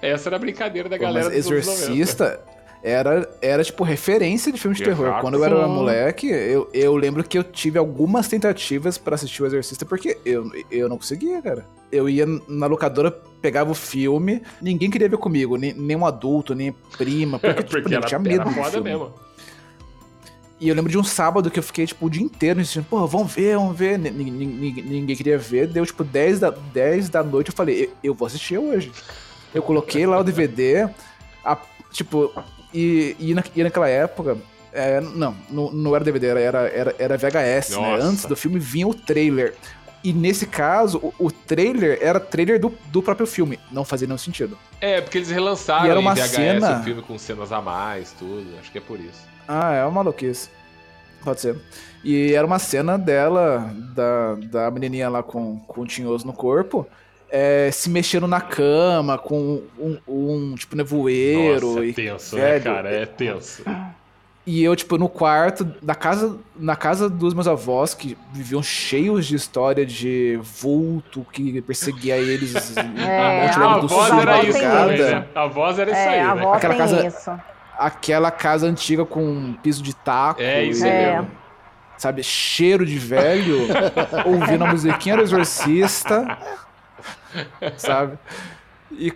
Essa era a brincadeira da Pô, galera mas dos anos 90. Exorcista era, era, tipo, referência de filme de terror. Quando eu era moleque, eu, eu lembro que eu tive algumas tentativas pra assistir o Exorcista, porque eu, eu não conseguia, cara. Eu ia na locadora, pegava o filme, ninguém queria ver comigo, nem, nem um adulto, nem prima, porque, (laughs) tipo, Porque eu era, tinha medo era do foda filme. mesmo. E eu lembro de um sábado que eu fiquei, tipo, o dia inteiro insistindo, pô, vamos ver, vamos ver. Ni- ni- ni- Ninguém queria ver. Deu, tipo, 10 da, 10 da noite, eu falei, eu, eu vou assistir hoje. Eu coloquei lá o DVD, a- tipo, e, e, na- e naquela época, é, não, não, não era DVD, era, era, era VHS, né? Antes do filme vinha o trailer. E nesse caso, o, o trailer era trailer do, do próprio filme. Não fazia nenhum sentido. É, porque eles relançaram E era uma em VHS cena- o filme com cenas a mais, tudo. Acho que é por isso. Ah, é uma maluquice. Pode ser. E era uma cena dela, da, da menininha lá com, com o tinhoso no corpo, é, se mexendo na cama, com um, um, tipo nevoeiro. Nossa, é e, tenso, né, velho, cara? É tenso. e eu, tipo, no quarto, na casa, na casa dos meus avós, que viviam cheios de história de vulto que perseguia eles (laughs) É, a a voz era isso né? A voz era isso É, aí, a né? avó Aquela tem casa- isso. Aquela casa antiga com um piso de taco. É isso e, É. mesmo. Sabe, cheiro de velho, (laughs) ouvindo a musiquinha do Exorcista, sabe? E,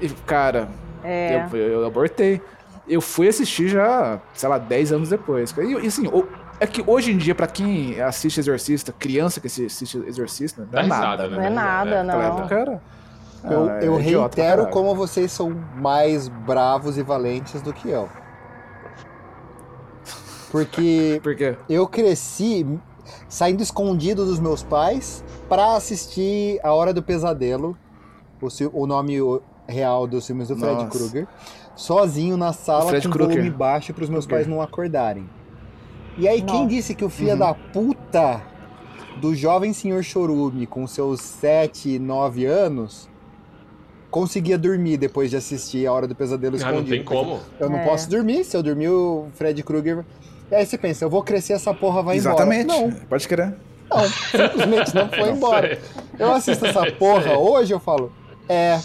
e, cara, É. eu, eu abortei. Eu fui assistir já, sei lá, 10 anos depois. E, e, assim, o- é que hoje em dia, pra quem assiste Exorcista, criança que assiste Exorcista, não Dá é risada, nada, né? né? Não é nada, Naquela não. época era... Eu, Ah, é eu reitero caralho. como vocês são mais bravos e valentes do que eu. Porque (laughs) Por quê? eu cresci saindo escondido dos meus pais pra assistir A Hora do Pesadelo, o, o nome real dos filmes do Fred. Krueger, sozinho na sala Fred com Krueger. volume baixo pros meus Krueger. pais não acordarem. E aí, quem Nossa. disse que o filho Uhum. da puta do jovem senhor Chorume, com seus 7, 9 anos, conseguia dormir depois de assistir A Hora do Pesadelo Ah, escondido? não tem como. Eu não É. posso dormir, se eu dormir o Fred Krueger... E aí você pensa, eu vou crescer, essa porra vai Exatamente. embora. Não, Pode crer. não, simplesmente não foi embora. Eu assisto essa porra hoje, eu falo, é.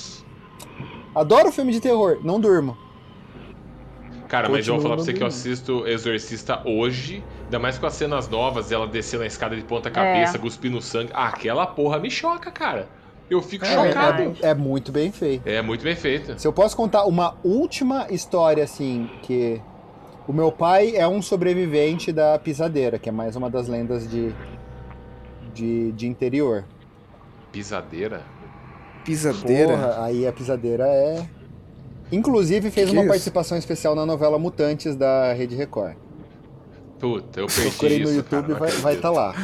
Adoro filme de terror, não durmo. Cara, mas eu vou falar pra você que eu assisto Exorcista hoje, ainda mais com as cenas novas, ela descendo a escada de ponta cabeça, É. cuspindo sangue. Ah, aquela porra me choca, cara. Eu fico É, chocado. verdade. é muito bem feito. É muito bem feito. Se eu posso contar uma última história, assim, que. O meu pai é um sobrevivente da pisadeira, que é mais uma das lendas de. de, de interior. Pisadeira. Pisadeira. Porra, aí a pisadeira é. Inclusive fez Que uma isso? participação especial na novela Mutantes da Rede Record. Puta, eu perdi Procurei isso, no cara, YouTube, não vai estar lá.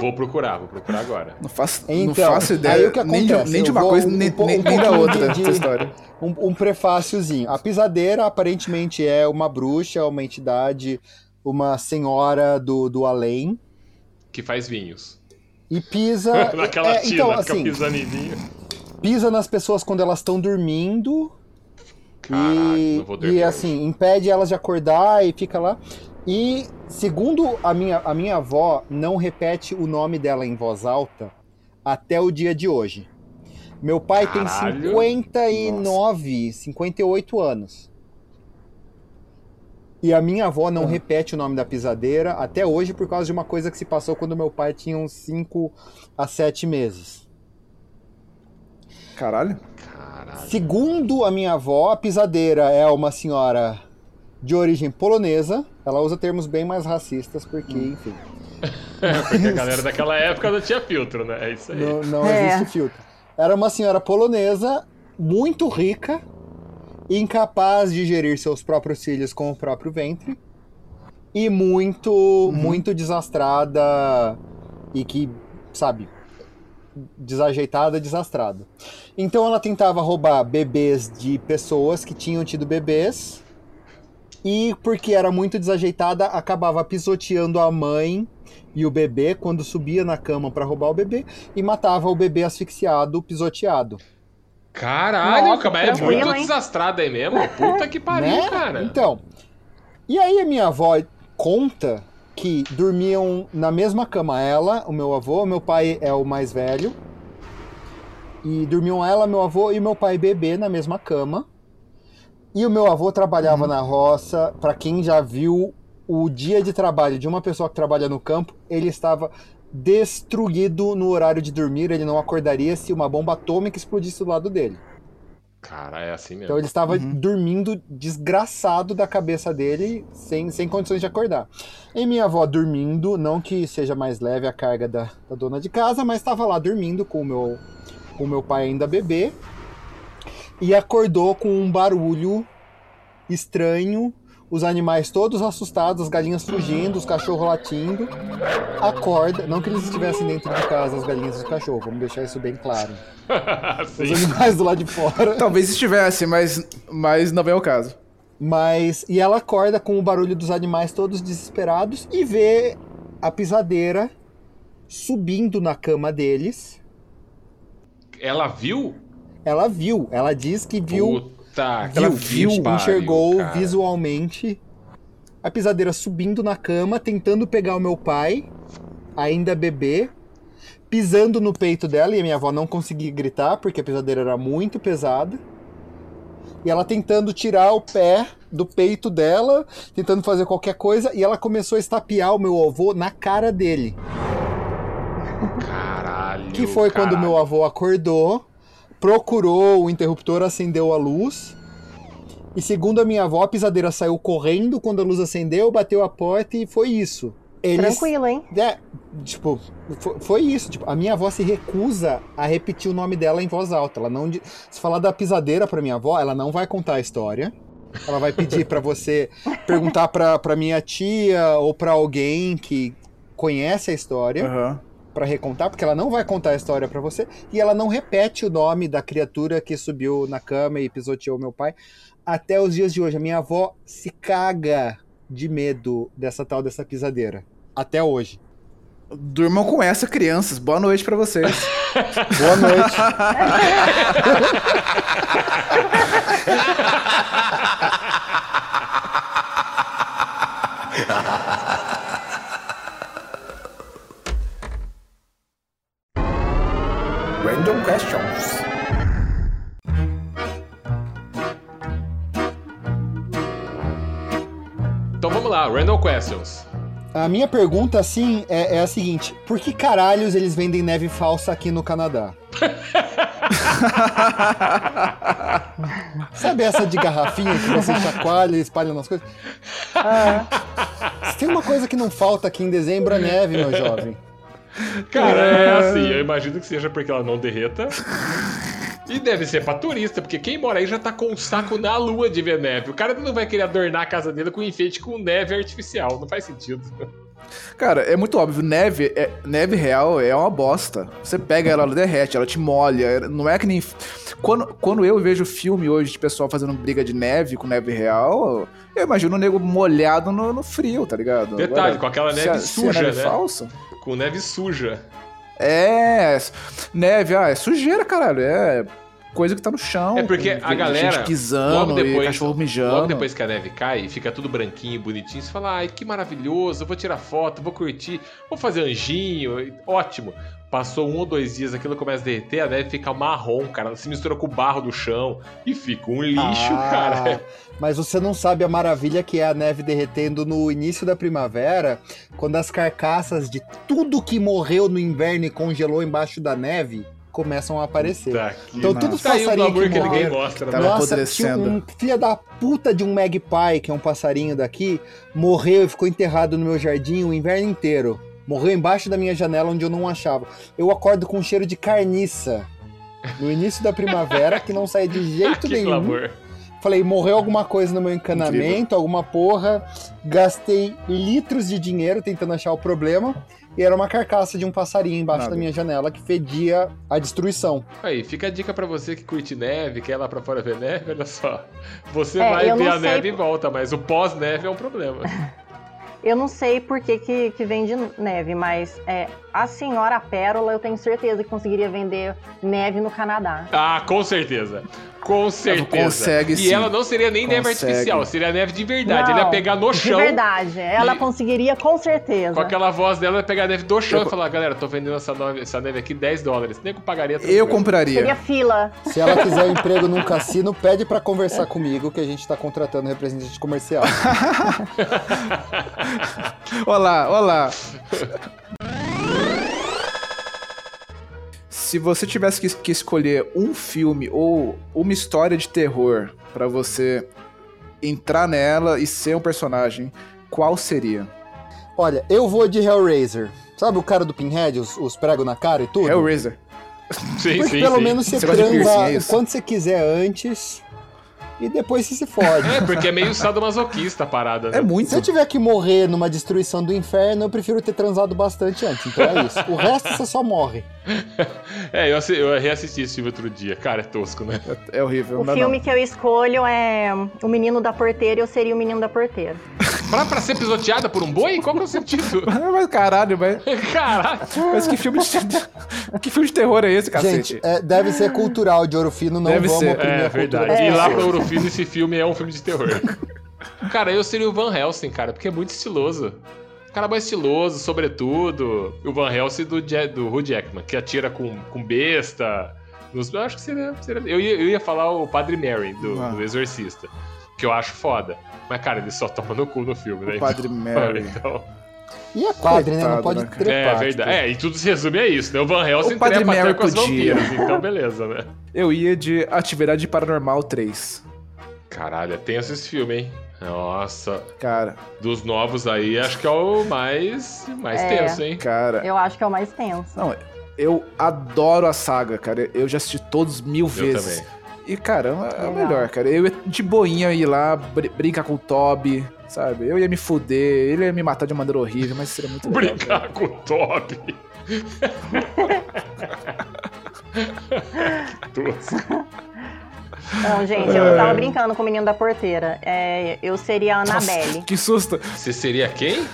Vou procurar, vou procurar agora. Não faço, Então, não faço aí ideia o que nem, de, acontece? nem de uma vou coisa, um nem, po- nem, um nem da outra de- história. Um, um prefáciozinho. A pisadeira aparentemente é uma bruxa, uma entidade, uma senhora do, do além. Que faz vinhos. E pisa. (laughs) Naquela é, tina, então, fica assim, pisando em vinho. pisa nas pessoas quando elas estão dormindo. Caralho, e, não vou dormir e assim, impede elas de acordar e fica lá. E segundo a minha, a minha avó, não repete o nome dela em voz alta até o dia de hoje. Meu pai Caralho. tem 59, 58 anos. E a minha avó não Ah. repete o nome da pisadeira até hoje por causa de uma coisa que se passou quando meu pai tinha uns 5 a 7 meses. Caralho. Caralho. Segundo a minha avó, a pisadeira é uma senhora de origem polonesa. Ela usa termos bem mais racistas, porque, enfim, (laughs) Porque a galera daquela época não tinha filtro, né? É isso aí. não, não É. existe filtro. Era uma senhora polonesa, muito rica, incapaz de gerir seus próprios filhos com o próprio ventre, e muito, muito desastrada e que, sabe, desajeitada, desastrada. Então ela tentava roubar bebês de pessoas que tinham tido bebês e porque era muito desajeitada, acabava pisoteando a mãe e o bebê quando subia na cama para roubar o bebê e matava o bebê asfixiado, pisoteado. Caralho, Nossa, cara, é tranquilo, muito hein? desastrado aí mesmo. Puta que (laughs) pariu, né? cara. Então, e aí a minha avó conta que dormiam na mesma cama ela, o meu avô, meu pai é o mais velho. E dormiam ela, meu avô e meu pai bebê na mesma cama. E o meu avô trabalhava Uhum. na roça. Para quem já viu o dia de trabalho de uma pessoa que trabalha no campo, ele estava destruído no horário de dormir. Ele não acordaria se uma bomba atômica explodisse do lado dele. Cara, é assim mesmo. Então ele estava Uhum. dormindo desgraçado da cabeça dele, sem, sem condições de acordar. E minha avó dormindo, não que seja mais leve a carga da, da dona de casa, mas estava lá dormindo com o meu, com o meu pai ainda bebê. E acordou com um barulho estranho, os animais todos assustados, as galinhas fugindo, os cachorros latindo. Acorda, não que eles estivessem dentro de casa, as galinhas e os cachorros, vamos deixar isso bem claro. (laughs) Os animais do lado de fora. Talvez estivesse, mas, mas não vem ao caso. Mas. E ela acorda com o barulho dos animais todos desesperados e vê a pisadeira subindo na cama deles. Ela viu? Ela viu, ela diz que viu. Puta, que viu, pariu, enxergou cara. visualmente a pisadeira subindo na cama, tentando pegar o meu pai, ainda bebê, pisando no peito dela, e a minha avó não conseguia gritar porque a pisadeira era muito pesada. E ela tentando tirar o pé do peito dela, tentando fazer qualquer coisa, e ela começou a estapear o meu avô na cara dele. Caralho. Que foi quando caralho. meu avô acordou, procurou o interruptor, acendeu a luz. E segundo a minha avó, a pisadeira saiu correndo quando a luz acendeu, bateu a porta e foi isso. Eles, Tranquilo, hein? É, tipo, foi, foi isso. Tipo, a minha avó se recusa a repetir o nome dela em voz alta. Ela não, se falar da pisadeira pra minha avó, ela não vai contar a história. Ela vai pedir pra você (laughs) perguntar pra, pra minha tia ou pra alguém que conhece a história Aham. Pra recontar, porque ela não vai contar a história pra você e ela não repete o nome da criatura que subiu na cama e pisoteou meu pai até os dias de hoje. A minha avó se caga de medo dessa tal dessa pisadeira. Até hoje. Durmam com essa, crianças. Boa noite pra vocês. (laughs) Boa noite. (laughs) questions. Então vamos lá, random questions. A minha pergunta, assim, é, é a seguinte: por que caralhos eles vendem neve falsa aqui no Canadá? (laughs) Sabe essa de garrafinha que você chacoalha e espalha nas coisas? Se tem uma coisa que não falta aqui em dezembro é neve, meu jovem. Cara, é assim, eu imagino que seja porque ela não derreta. E deve ser pra turista, porque quem mora aí já tá com o saco na lua de ver neve. O cara não vai querer adornar a casa dele com enfeite com neve artificial. Não faz sentido. Cara, é muito óbvio, neve, é- neve real é uma bosta. Você pega ela, ela derrete, ela te molha. Não é que nem. Quando, quando eu vejo filme hoje de pessoal fazendo briga de neve com neve real, eu imagino o nego molhado no, no frio, tá ligado? Detalhe, com aquela se neve se a suja, neve né? falsa. Com neve suja. É, neve, ah, é sujeira, caralho. É coisa que tá no chão. É porque a galera, pisando, logo depois, cachorro mijando. logo depois que a neve cai e fica tudo branquinho, bonitinho, você fala, ai, que maravilhoso, vou tirar foto, vou curtir, vou fazer anjinho, ótimo. Passou um ou dois dias, aquilo começa a derreter, a neve fica marrom, cara, ela se mistura com o barro do chão e fica um lixo, Ah, cara. Mas você não sabe a maravilha que é a neve derretendo no início da primavera, quando as carcaças de tudo que morreu no inverno e congelou embaixo da neve começam a aparecer. Tá. Então, todos os passarinhos glamour que que ninguém Tava né? Nossa, tinha apodrecendo. um filho da puta de um magpie, que é um passarinho daqui, morreu e ficou enterrado no meu jardim o inverno inteiro. Morreu embaixo da minha janela onde eu não achava. Eu acordo com um cheiro de carniça. No início da primavera, que não sai de jeito (laughs) que nenhum. glamour. Falei, morreu alguma coisa no meu encanamento, alguma porra. Gastei litros de dinheiro tentando achar o problema. E era uma carcaça de um passarinho embaixo Nada. da minha janela que fedia a destruição. Aí, fica a dica pra você que curte neve, quer ir lá pra fora ver neve, olha só. Você É, vai ver a neve e volta, mas o pós-neve é um problema. (laughs) Eu não sei por que, que, que vende neve, mas é, a senhora Pérola eu tenho certeza que conseguiria vender neve no Canadá. Ah, com certeza. Com certeza. consegue, e sim. ela não seria nem neve Consegue. artificial, seria neve de verdade. Não, Ele ia pegar no De chão. verdade, ela e- conseguiria com certeza. Com aquela voz dela, ia pegar a neve do chão Eu- e falar: galera, tô vendendo essa neve, essa neve aqui 10 dólares. Nego pagaria Eu tranquilo. compraria. Seria fila. Se ela quiser um emprego num cassino, pede pra conversar comigo, que a gente tá contratando representante comercial. (laughs) Olá, olá. Se você tivesse que, que escolher um filme ou uma história de terror pra você entrar nela e ser um personagem, qual seria? Olha, eu vou de Hellraiser. Sabe o cara do Pinhead, os, os pregos na cara e tudo? Hellraiser. Sim, Porque sim, pelo sim. menos você Você transa é o quanto você quiser antes. E depois você se fode. É, porque é meio sadomasoquista a parada, né? É muito. Se eu tiver que morrer numa destruição do inferno, eu prefiro ter transado bastante antes. Então é isso. O resto você só morre. (laughs) É, eu, eu reassisti esse filme outro dia. Cara, é tosco, né? É horrível. O filme não. que eu escolho é O Menino da Porteira e eu seria o Menino da Porteira. Pra, pra ser pisoteada por um boi? Qual que é o sentido? (laughs) Mas caralho, mas, Caralho. mas que filme de que filme de terror é esse, cacete? Gente, é, deve ser cultural de Ouro Fino, não Deve vamos ser. oprimir É a verdade. É. E lá pro Eurofino, esse filme é um filme de terror. (laughs) Cara, eu seria o Van Helsing, cara, porque é muito estiloso. O cara é mais estiloso, sobretudo. O Van Helsing do, Ja- do Hugh Jackman, que atira com, com besta. Nos- eu acho que seria. seria- eu, ia, eu ia falar o Padre Mary, do, Ah. do Exorcista, que eu acho foda. Mas, cara, ele só toma no cu no filme, né? O Padre Mary. (laughs) Então, E é padre, né? Não pode né, trepar. é verdade. É, e tudo se resume a isso, né? O Van Helsing O Padre trepa até com as podia. vampiras, então beleza, né? (laughs) Eu ia de Atividade Paranormal 3. Caralho, é tenso esse filme, hein? Nossa, Cara, dos novos aí, acho que é o mais, mais É. tenso, hein? cara. Eu acho que é o mais tenso. Não, eu adoro a saga, cara. Eu já assisti todos mil Eu vezes. também. E caramba, é o Legal. melhor, cara. Eu ia de boinha ir lá, br brincar com o Toby, sabe? Eu ia me fuder, ele ia me matar de maneira horrível, mas seria muito legal. cara. Brincar com o Toby. (laughs) Tosco. Bom, gente, eu tava brincando com o Menino da Porteira. É, eu seria a Annabelle. Que susto! Você seria quem?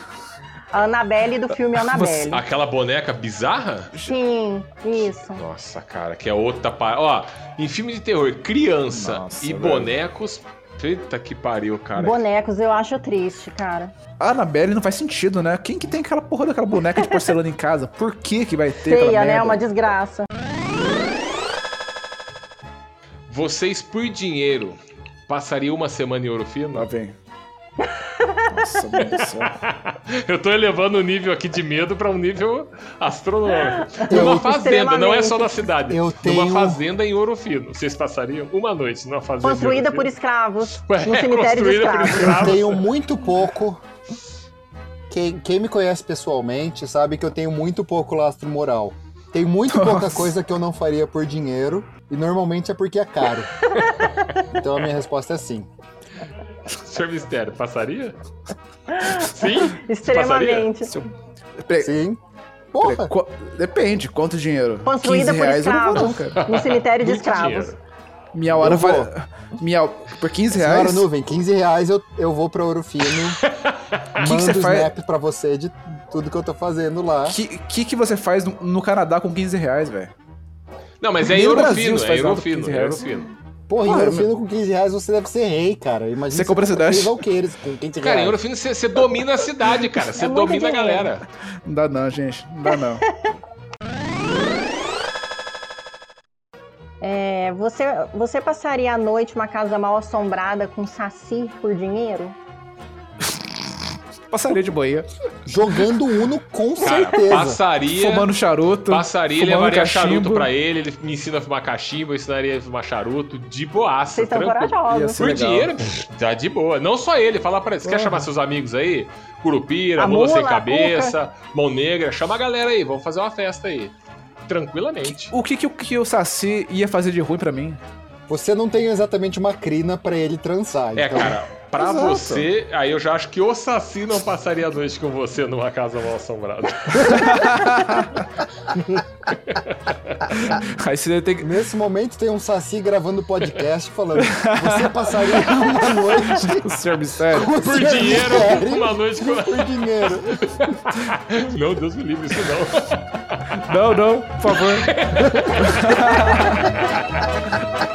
A Annabelle do filme Annabelle. Aquela boneca bizarra? Sim, isso. Nossa, cara, que é outra par... Ó, em filme de terror, criança Nossa, e velho. bonecos. Eita que pariu, cara. Bonecos eu acho triste, cara. A Annabelle não faz sentido, né? Quem que tem aquela porra daquela boneca de porcelana em casa? Por que que vai ter aquela Feia, né? merda? Uma desgraça. Vocês, por dinheiro, passariam uma semana em Ouro Fino? Lá vem. Nossa, meu Deus do céu. (laughs) Eu tô elevando o nível aqui de medo pra um nível astronômico. Eu- Numa fazenda, não é só na cidade. Eu Numa tenho- fazenda em Ouro Fino. Vocês passariam uma noite numa fazenda. em Construída por escravos. Ué, No cemitério de escravos. escravos. Eu tenho muito pouco. Quem, quem me conhece pessoalmente sabe que eu tenho muito pouco lastro moral. Tem muito pouca Nossa. coisa que eu não faria por dinheiro. E normalmente é porque é caro. (laughs) Então a minha resposta é sim. (laughs) Senhor Mistério, passaria? Sim? Extremamente. Pe- Sim. Porra! qu- Depende, quanto dinheiro? Construída 15 por reais eu não vou escravos. não, cara. No cemitério de escravos. Minha hora vai... Minha... Por 15 Senhora reais? Nuvem, 15 reais eu, eu vou pra Ouro Fino. (laughs) que mando você faz- snap pra você de tudo que eu tô fazendo lá. O que, que que você faz no, no Canadá com 15 reais, velho? Não, mas é Nem em no Ouro Brasil Fino, você é faz em Ouro nada por Fino, 15 é Reais. Porra, em Ah, Ouro meu- Fino com 15 reais você deve ser rei, cara. Imagina Você compra for cidade. Com 15 Cara, em reais. Ouro Fino você você domina a cidade, cara. (laughs) Você É domina a galera. Não dá não, gente. Não dá não. É, você, você passaria a noite numa casa mal assombrada com saci por dinheiro? Passaria de boinha. Jogando Uno com Cara, certeza. passaria. Fumando charuto. Passaria, fumando levaria cachimbo. charuto pra ele, ele me ensina a fumar cachimbo, eu ensinaria a fumar charuto, de boaça, Vocês tranquilo. Corajosos. ser Por legal. dinheiro, tá de boa. Não só ele, fala pra ele. Você quer Porra. chamar seus amigos aí? Curupira, Mula Sem Cabeça, Mão Negra, chama a galera aí, vamos fazer uma festa aí. Tranquilamente. O que que, o que o Saci ia fazer de ruim pra mim? Você não tem exatamente uma crina pra ele transar. É, então... cara, pra Exato. você, aí eu já acho que o Saci não passaria a noite com você numa casa mal assombrada. (laughs) Aí você tem que. Nesse momento tem um Saci gravando podcast falando: Você passaria (laughs) uma noite O senhor mistério. Por dinheiro, mistério uma noite com. por dinheiro. Não, Deus me livre, isso não. Não, não, por favor. (laughs)